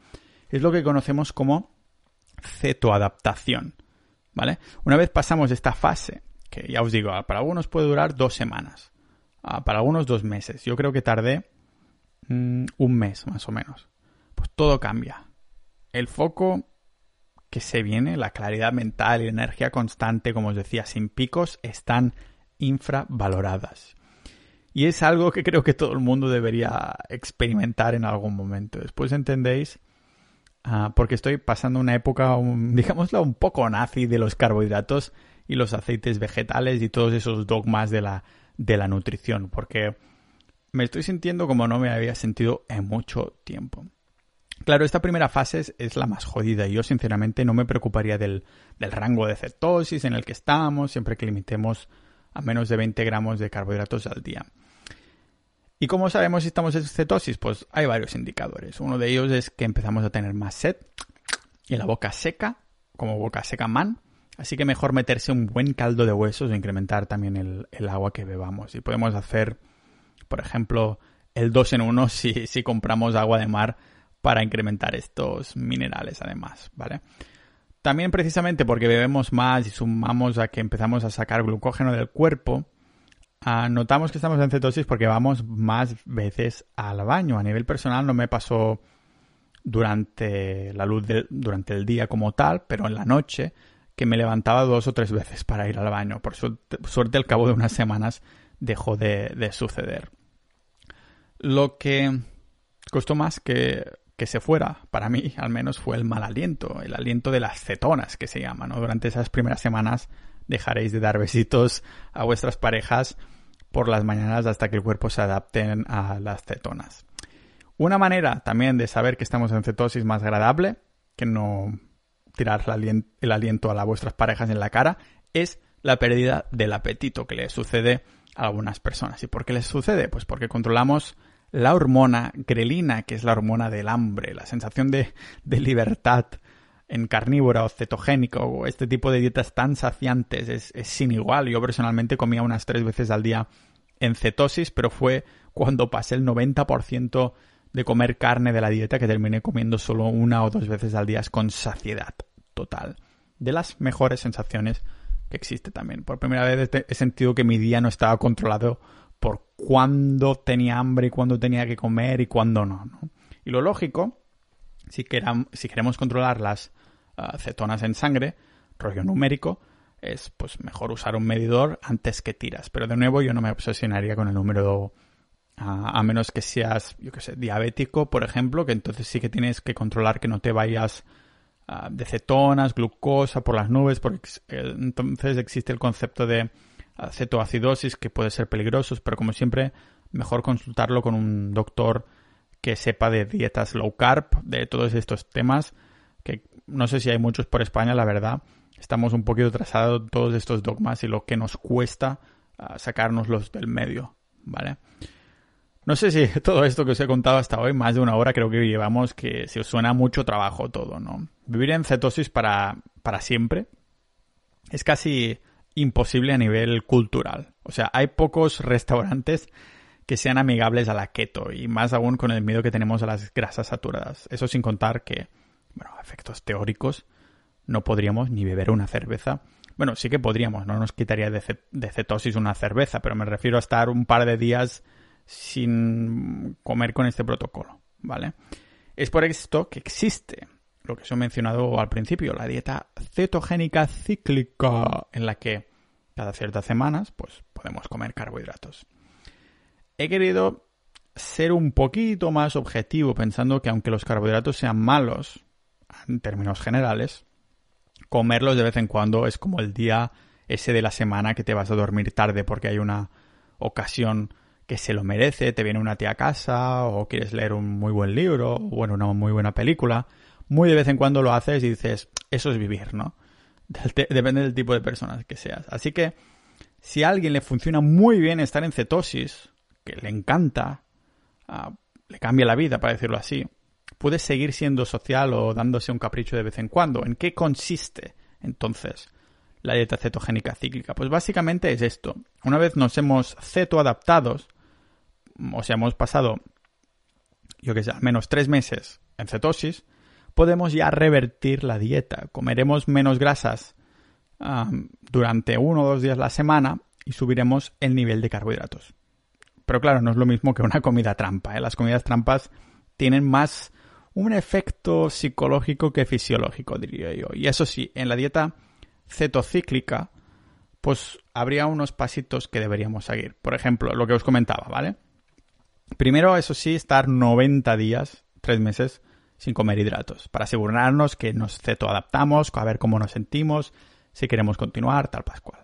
Es lo que conocemos como cetoadaptación, ¿vale? Una vez pasamos esta fase, que ya os digo, para algunos puede durar dos semanas, para algunos dos meses, yo creo que tardé mm, un mes más o menos, pues todo cambia el foco que se viene, la claridad mental y la energía constante, como os decía, sin picos, están infravaloradas. Y es algo que creo que todo el mundo debería experimentar en algún momento. Después entendéis, ah, porque estoy pasando una época, un, un poco nazi de los carbohidratos y los aceites vegetales y todos esos dogmas de la, de la nutrición, porque me estoy sintiendo como no me había sentido en mucho tiempo. Claro, esta primera fase es, la más jodida y yo sinceramente no me preocuparía del, rango de cetosis en el que estamos, siempre que limitemos a menos de 20 gramos de carbohidratos al día. ¿Y cómo sabemos si estamos en cetosis? Pues hay varios indicadores. Uno de ellos es que empezamos a tener más sed y la boca seca, como boca seca man. Así que mejor meterse un buen caldo de huesos e incrementar también el, agua que bebamos. Y podemos hacer, por ejemplo, el 2 en 1 si, si compramos agua de mar para incrementar estos minerales además, ¿vale? También precisamente porque bebemos más y sumamos a que empezamos a sacar glucógeno del cuerpo, ah, notamos que estamos en cetosis porque vamos más veces al baño. A nivel personal no me pasó durante la luz durante el día como tal, pero en la noche que me levantaba dos o tres veces para ir al baño. Por suerte, al cabo de unas semanas dejó de suceder. Lo que costó más que que se fuera, para mí al menos, fue el mal aliento, el aliento de las cetonas que se llama, ¿no? Durante esas primeras semanas dejaréis de dar besitos a vuestras parejas por las mañanas hasta que el cuerpo se adapte a las cetonas. Una manera también de saber que estamos en cetosis más agradable, que no tirar el aliento a vuestras parejas en la cara, es la pérdida del apetito que le sucede a algunas personas. ¿Y por qué les sucede? Pues porque controlamos la hormona grelina, que es la hormona del hambre, la sensación de, libertad en carnívora o cetogénico o este tipo de dietas tan saciantes es, sin igual. Yo personalmente comía unas tres veces al día en cetosis, pero fue cuando pasé el 90% de comer carne de la dieta que terminé comiendo solo una o dos veces al día con saciedad total. De las mejores sensaciones que existe también. Por primera vez he sentido que mi día no estaba controlado por cuándo tenía hambre y cuándo tenía que comer y cuándo no. Y lo lógico, si, queremos controlar las ah, cetonas en sangre, rollo numérico, es pues mejor usar un medidor antes que tiras. Pero de nuevo yo no me obsesionaría con el número a menos que seas, yo que sé, diabético, por ejemplo, que entonces sí que tienes que controlar que no te vayas ah, de cetonas, glucosa por las nubes, porque eh, entonces existe el concepto de cetoacidosis que puede ser peligrosos, pero como siempre, mejor consultarlo con un doctor que sepa de dietas low carb, de todos estos temas, que no sé si hay muchos por España, la verdad. Estamos un poquito atrasados todos estos dogmas y lo que nos cuesta uh, sacárnoslos del medio, ¿vale? No sé si todo esto que os he contado hasta hoy, más de una hora creo que llevamos, que si os suena mucho trabajo todo, ¿no? Vivir en cetosis para, para siempre es casi imposible a nivel cultural. O sea, hay pocos restaurantes que sean amigables a la keto y más aún con el miedo que tenemos a las grasas saturadas. Eso sin contar que, bueno, efectos teóricos, no podríamos ni beber una cerveza. Bueno, sí que podríamos, no nos quitaría de, cetosis una cerveza, pero me refiero a estar un par de días sin comer con este protocolo, ¿vale? Es por esto que existe lo que os he mencionado al principio, la dieta cetogénica cíclica, en la que cada ciertas semanas pues podemos comer carbohidratos. He querido ser un poquito más objetivo pensando que aunque los carbohidratos sean malos en términos generales, comerlos de vez en cuando es como el día ese de la semana que te vas a dormir tarde porque hay una ocasión que se lo merece, te viene una tía a casa o quieres leer un muy buen libro o bueno, una muy buena película muy de vez en cuando lo haces y dices, eso es vivir, ¿no? Depende del tipo de personas que seas. Así que, si a alguien le funciona muy bien estar en cetosis, que le encanta, ah, le cambia la vida, para decirlo así, puede seguir siendo social o dándose un capricho de vez en cuando. ¿En qué consiste entonces la dieta cetogénica cíclica? Pues básicamente es esto. Una vez nos hemos cetoadaptados, o sea, hemos pasado, yo que sé, al menos tres meses en cetosis, podemos ya revertir la dieta. Comeremos menos grasas durante uno o dos días la semana y subiremos el nivel de carbohidratos. Pero claro, no es lo mismo que una comida trampa. ¿eh? Las comidas trampas tienen más un efecto psicológico que fisiológico, diría yo. Y eso sí, en la dieta cetocíclica, pues habría unos pasitos que deberíamos seguir. Por ejemplo, lo que os comentaba, ¿vale? Primero, eso sí, estar 90 días, 3 meses, sin comer hidratos, para asegurarnos que nos cetoadaptamos, a ver cómo nos sentimos, si queremos continuar, tal pascual.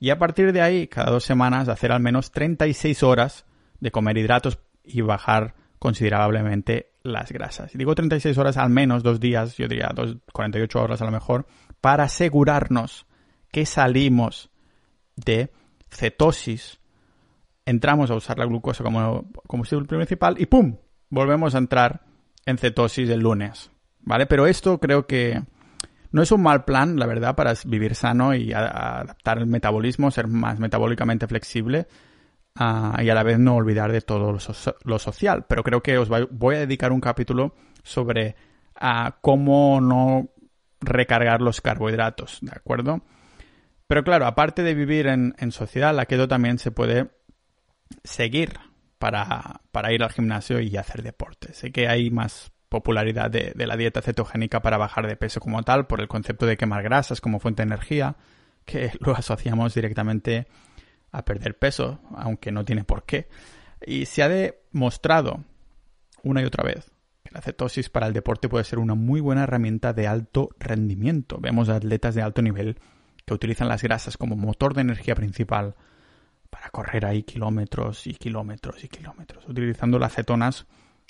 Y a partir de ahí, cada dos semanas, hacer al menos 36 horas de comer hidratos y bajar considerablemente las grasas. Y digo 36 horas al menos, dos días, yo diría dos, 48 horas a lo mejor, para asegurarnos que salimos de cetosis, entramos a usar la glucosa como combustible principal y ¡pum! Volvemos a entrar en cetosis el lunes. ¿Vale? Pero esto creo que no es un mal plan, la verdad, para vivir sano y adaptar el metabolismo, ser más metabólicamente flexible ah, y a la vez no olvidar de todo lo, social. Pero creo que os voy a dedicar un capítulo sobre ah, cómo no recargar los carbohidratos, ¿de acuerdo? Pero claro, aparte de vivir en, sociedad, la keto también se puede seguir para, ir al gimnasio y hacer deporte. Sé que hay más popularidad de, la dieta cetogénica para bajar de peso como tal, por el concepto de quemar grasas como fuente de energía, que lo asociamos directamente a perder peso, aunque no tiene por qué. Y se ha demostrado una y otra vez que la cetosis para el deporte puede ser una muy buena herramienta de alto rendimiento. Vemos atletas de alto nivel que utilizan las grasas como motor de energía principal para correr ahí kilómetros y kilómetros y kilómetros, utilizando las cetonas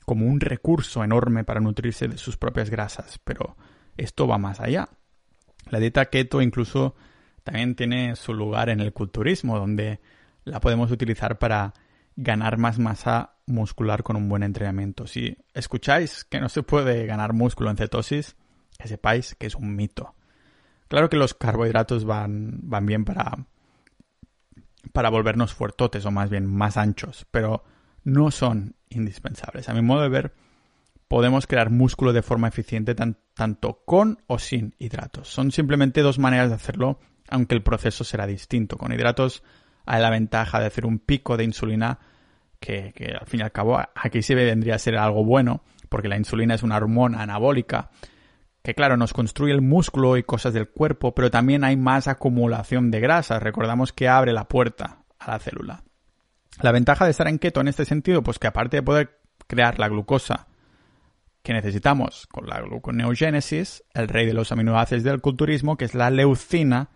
como un recurso enorme para nutrirse de sus propias grasas, pero esto va más allá. La dieta keto incluso también tiene su lugar en el culturismo, donde la podemos utilizar para ganar más masa muscular con un buen entrenamiento. Si escucháis que no se puede ganar músculo en cetosis, que sepáis que es un mito. Claro que los carbohidratos van, van bien para, para volvernos fuertotes o más bien más anchos, pero no son indispensables. A mi modo de ver, podemos crear músculo de forma eficiente tanto con o sin hidratos. Son simplemente dos maneras de hacerlo, aunque el proceso será distinto. Con hidratos hay la ventaja de hacer un pico de insulina que, que al fin y al cabo aquí sí vendría a ser algo bueno, porque la insulina es una hormona anabólica que claro, nos construye el músculo y cosas del cuerpo, pero también hay más acumulación de grasa. Recordamos que abre la puerta a la célula. La ventaja de estar en keto en este sentido, pues que aparte de poder crear la glucosa que necesitamos con la gluconeogénesis, el rey de los aminoácidos del culturismo, que es la leucina,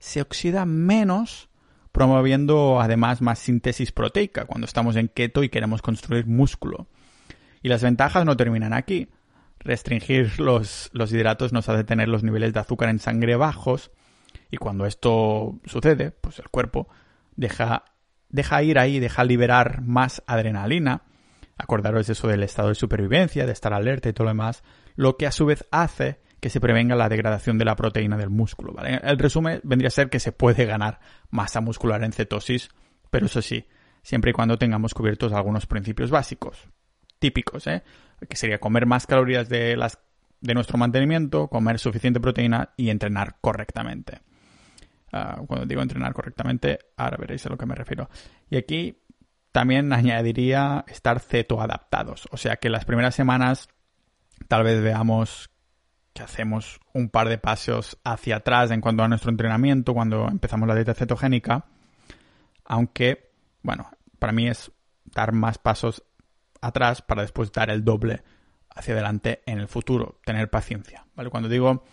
se oxida menos, promoviendo además más síntesis proteica cuando estamos en keto y queremos construir músculo. Y las ventajas no terminan aquí. Restringir los, los hidratos nos hace tener los niveles de azúcar en sangre bajos y cuando esto sucede, pues el cuerpo deja deja ir ahí, deja liberar más adrenalina. Acordaros de eso del estado de supervivencia, de estar alerta y todo lo demás, lo que a su vez hace que se prevenga la degradación de la proteína del músculo. El resumen vendría a ser que se puede ganar masa muscular en cetosis, pero eso sí, siempre y cuando tengamos cubiertos algunos principios básicos, típicos, ¿eh? que sería comer más calorías de, las, de nuestro mantenimiento, comer suficiente proteína y entrenar correctamente. Ah, cuando digo entrenar correctamente, ahora veréis a lo que me refiero. Y aquí también añadiría estar ceto adaptados. O sea que las primeras semanas tal vez veamos que hacemos un par de pasos hacia atrás en cuanto a nuestro entrenamiento cuando empezamos la dieta cetogénica. Aunque, bueno, para mí es dar más pasos atrás para después dar el doble hacia adelante en el futuro. Tener paciencia. ¿vale? Cuando digo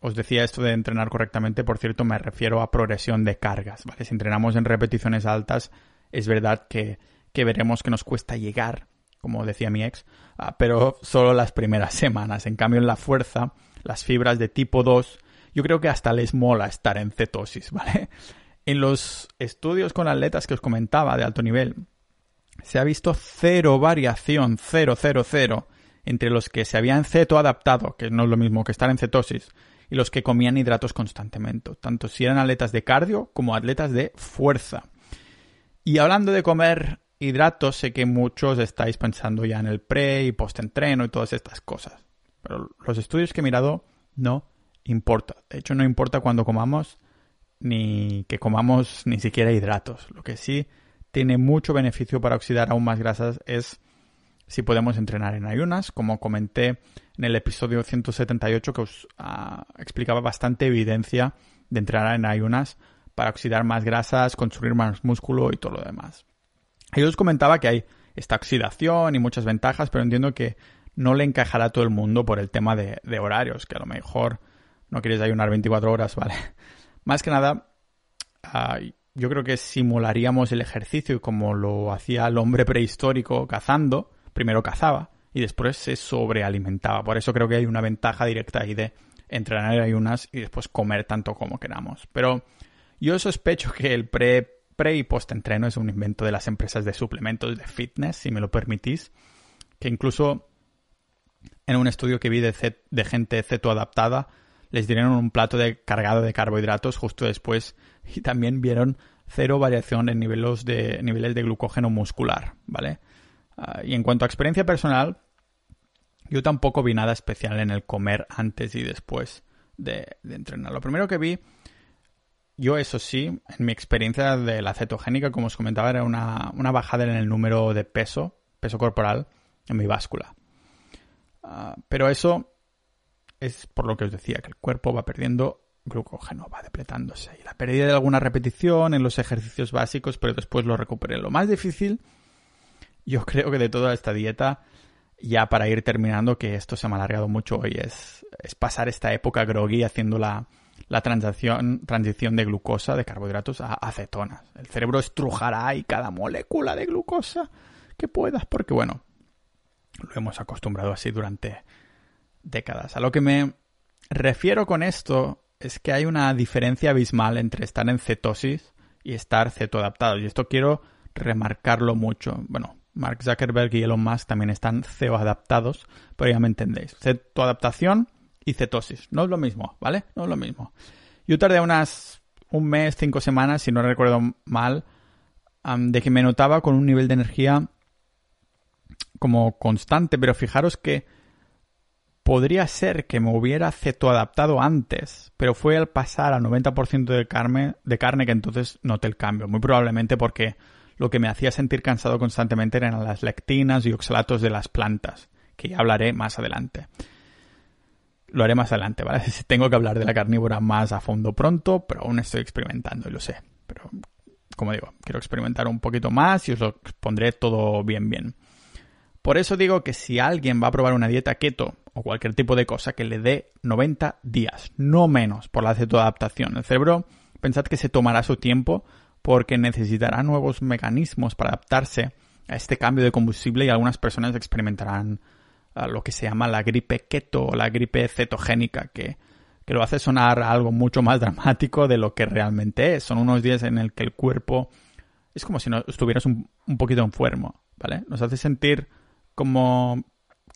os decía esto de entrenar correctamente, por cierto, me refiero a progresión de cargas. Si entrenamos en repeticiones altas, es verdad que, veremos que nos cuesta llegar, como decía mi ex, ah, pero solo las primeras semanas. En cambio, en la fuerza, las fibras de tipo 2, yo creo que hasta les mola estar en cetosis, ¿vale? En los estudios con atletas que os comentaba de alto nivel, se ha visto cero variación, cero, cero, cero, entre los que se habían cetoadaptado, que no es lo mismo que estar en cetosis, y los que comían hidratos constantemente, tanto si eran atletas de cardio como atletas de fuerza. Y hablando de comer hidratos, sé que muchos estáis pensando ya en el pre y post-entreno y todas estas cosas. Pero los estudios que he mirado no importa. De hecho, no importa cuando comamos ni que comamos ni siquiera hidratos. Lo que sí tiene mucho beneficio para oxidar aún más grasas es si podemos entrenar en ayunas, como comenté en el episodio 178 que os ah, explicaba bastante evidencia de entrenar en ayunas para oxidar más grasas, construir más músculo y todo lo demás. Yo os comentaba que hay esta oxidación y muchas ventajas, pero entiendo que no le encajará a todo el mundo por el tema de, horarios, que a lo mejor no quieres ayunar 24 horas, ¿vale? Más que nada, yo creo que simularíamos el ejercicio como lo hacía el hombre prehistórico cazando, primero cazaba y después se sobrealimentaba. Por eso creo que hay una ventaja directa ahí de entrenar en ayunas y después comer tanto como queramos. Pero yo sospecho que el pre, pre y post entreno es un invento de las empresas de suplementos de fitness, si me lo permitís, que incluso en un estudio que vi de, gente cetoadaptada les dieron un plato cargado de carbohidratos justo después y también vieron cero variación en niveles de, niveles de glucógeno muscular, ¿vale? Ah, y en cuanto a experiencia personal, yo tampoco vi nada especial en el comer antes y después de, entrenar. Lo primero que vi, yo eso sí, en mi experiencia de la cetogénica, como os comentaba, era una, bajada en el número de peso, peso corporal, en mi báscula. Ah, pero eso es por lo que os decía, que el cuerpo va perdiendo glucógeno, va depletándose. Y la pérdida de alguna repetición en los ejercicios básicos, pero después lo recuperé. Lo más difícil yo creo que de toda esta dieta, ya para ir terminando, que esto se me ha alargado mucho hoy, es, es pasar esta época groggy haciendo la, transición, transición de glucosa, de carbohidratos, a acetonas. El cerebro estrujará y cada molécula de glucosa que puedas, porque bueno, lo hemos acostumbrado así durante décadas. A lo que me refiero con esto es que hay una diferencia abismal entre estar en cetosis y estar cetoadaptado. Y esto quiero remarcarlo mucho. Bueno, Mark Zuckerberg y Elon Musk también están ceoadaptados, pero ya me entendéis. Cetoadaptación y cetosis. No es lo mismo, ¿vale? No es lo mismo. Yo tardé unas un mes, cinco semanas, si no recuerdo mal, de que me notaba con un nivel de energía como constante, pero fijaros que podría ser que me hubiera cetoadaptado antes, pero fue al pasar al 90% de carne, de carne que entonces noté el cambio. Muy probablemente porque lo que me hacía sentir cansado constantemente eran las lectinas y oxalatos de las plantas, que ya hablaré más adelante. Lo haré más adelante, ¿vale? Tengo que hablar de la carnívora más a fondo pronto, pero aún estoy experimentando y lo sé. Pero, como digo, quiero experimentar un poquito más y os lo pondré todo bien, bien. Por eso digo que si alguien va a probar una dieta keto o cualquier tipo de cosa, que le dé 90 días, no menos, por la cetoadaptación. El cerebro, pensad que se tomará su tiempo porque necesitará nuevos mecanismos para adaptarse a este cambio de combustible y algunas personas experimentarán ah, lo que se llama la gripe keto o la gripe cetogénica, que, que lo hace sonar algo mucho más dramático de lo que realmente es. Son unos días en el que el cuerpo es como si no estuvieras un, un poquito enfermo, ¿vale? Nos hace sentir como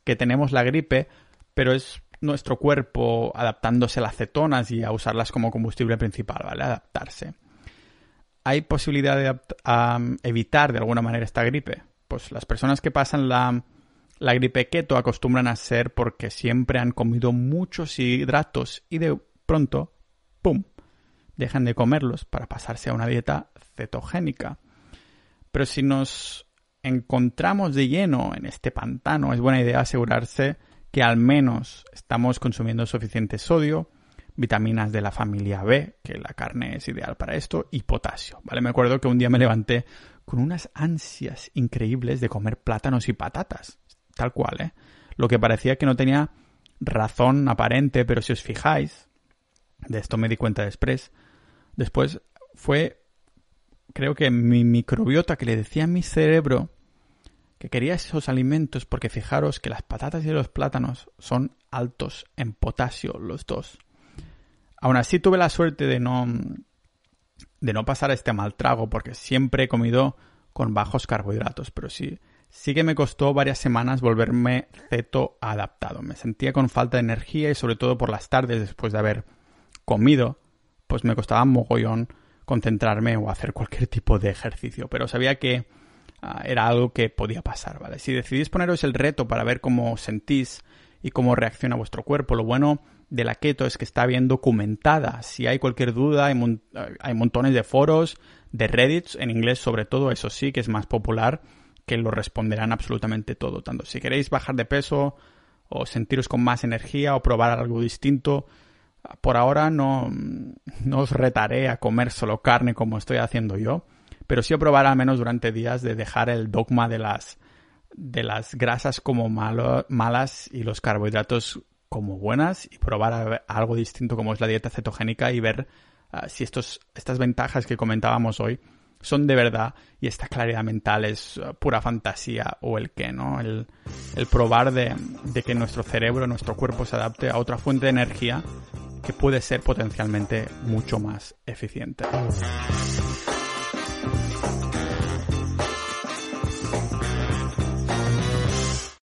que tenemos la gripe, pero es nuestro cuerpo adaptándose a las cetonas y a usarlas como combustible principal, ¿vale? Adaptarse. ¿Hay posibilidad de evitar de alguna manera esta gripe? Pues las personas que pasan la, la gripe keto acostumbran a ser porque siempre han comido muchos hidratos y de pronto, ¡pum!, dejan de comerlos para pasarse a una dieta cetogénica. Pero si nos encontramos de lleno en este pantano, es buena idea asegurarse que al menos estamos consumiendo suficiente sodio, vitaminas de la familia B, que la carne es ideal para esto, y potasio, ¿vale? Me acuerdo que un día me levanté con unas ansias increíbles de comer plátanos y patatas, tal cual, ¿eh? Lo que parecía que no tenía razón aparente, pero si os fijáis, de esto me di cuenta después, después fue, creo que mi microbiota que le decía a mi cerebro que quería esos alimentos porque fijaros que las patatas y los plátanos son altos en potasio los dos. Aún así tuve la suerte de no, de no pasar este mal trago porque siempre he comido con bajos carbohidratos. Pero si, sí que me costó varias semanas volverme ceto adaptado. Me sentía con falta de energía y sobre todo por las tardes después de haber comido, pues me costaba mogollón concentrarme o hacer cualquier tipo de ejercicio. Pero sabía que era algo que podía pasar, ¿vale? Si decidís poneros el reto para ver cómo sentís y cómo reacciona vuestro cuerpo, lo bueno de la keto es que está bien documentada. Si hay cualquier duda, hay, montones de foros, de Reddit, en inglés sobre todo, eso sí, que es más popular que lo responderán absolutamente todo. Tanto si queréis bajar de peso o sentiros con más energía o probar algo distinto, por ahora no, no os retaré a comer solo carne como estoy haciendo yo, pero sí probar al menos durante días de dejar el dogma de las, de las grasas como malas y los carbohidratos como buenas y probar algo distinto como es la dieta cetogénica y ver ah, si estos, estas ventajas que comentábamos hoy son de verdad y esta claridad mental es uh, pura fantasía o el que, ¿no? El, probar de, de que nuestro cerebro, nuestro cuerpo se adapte a otra fuente de energía que puede ser potencialmente mucho más eficiente.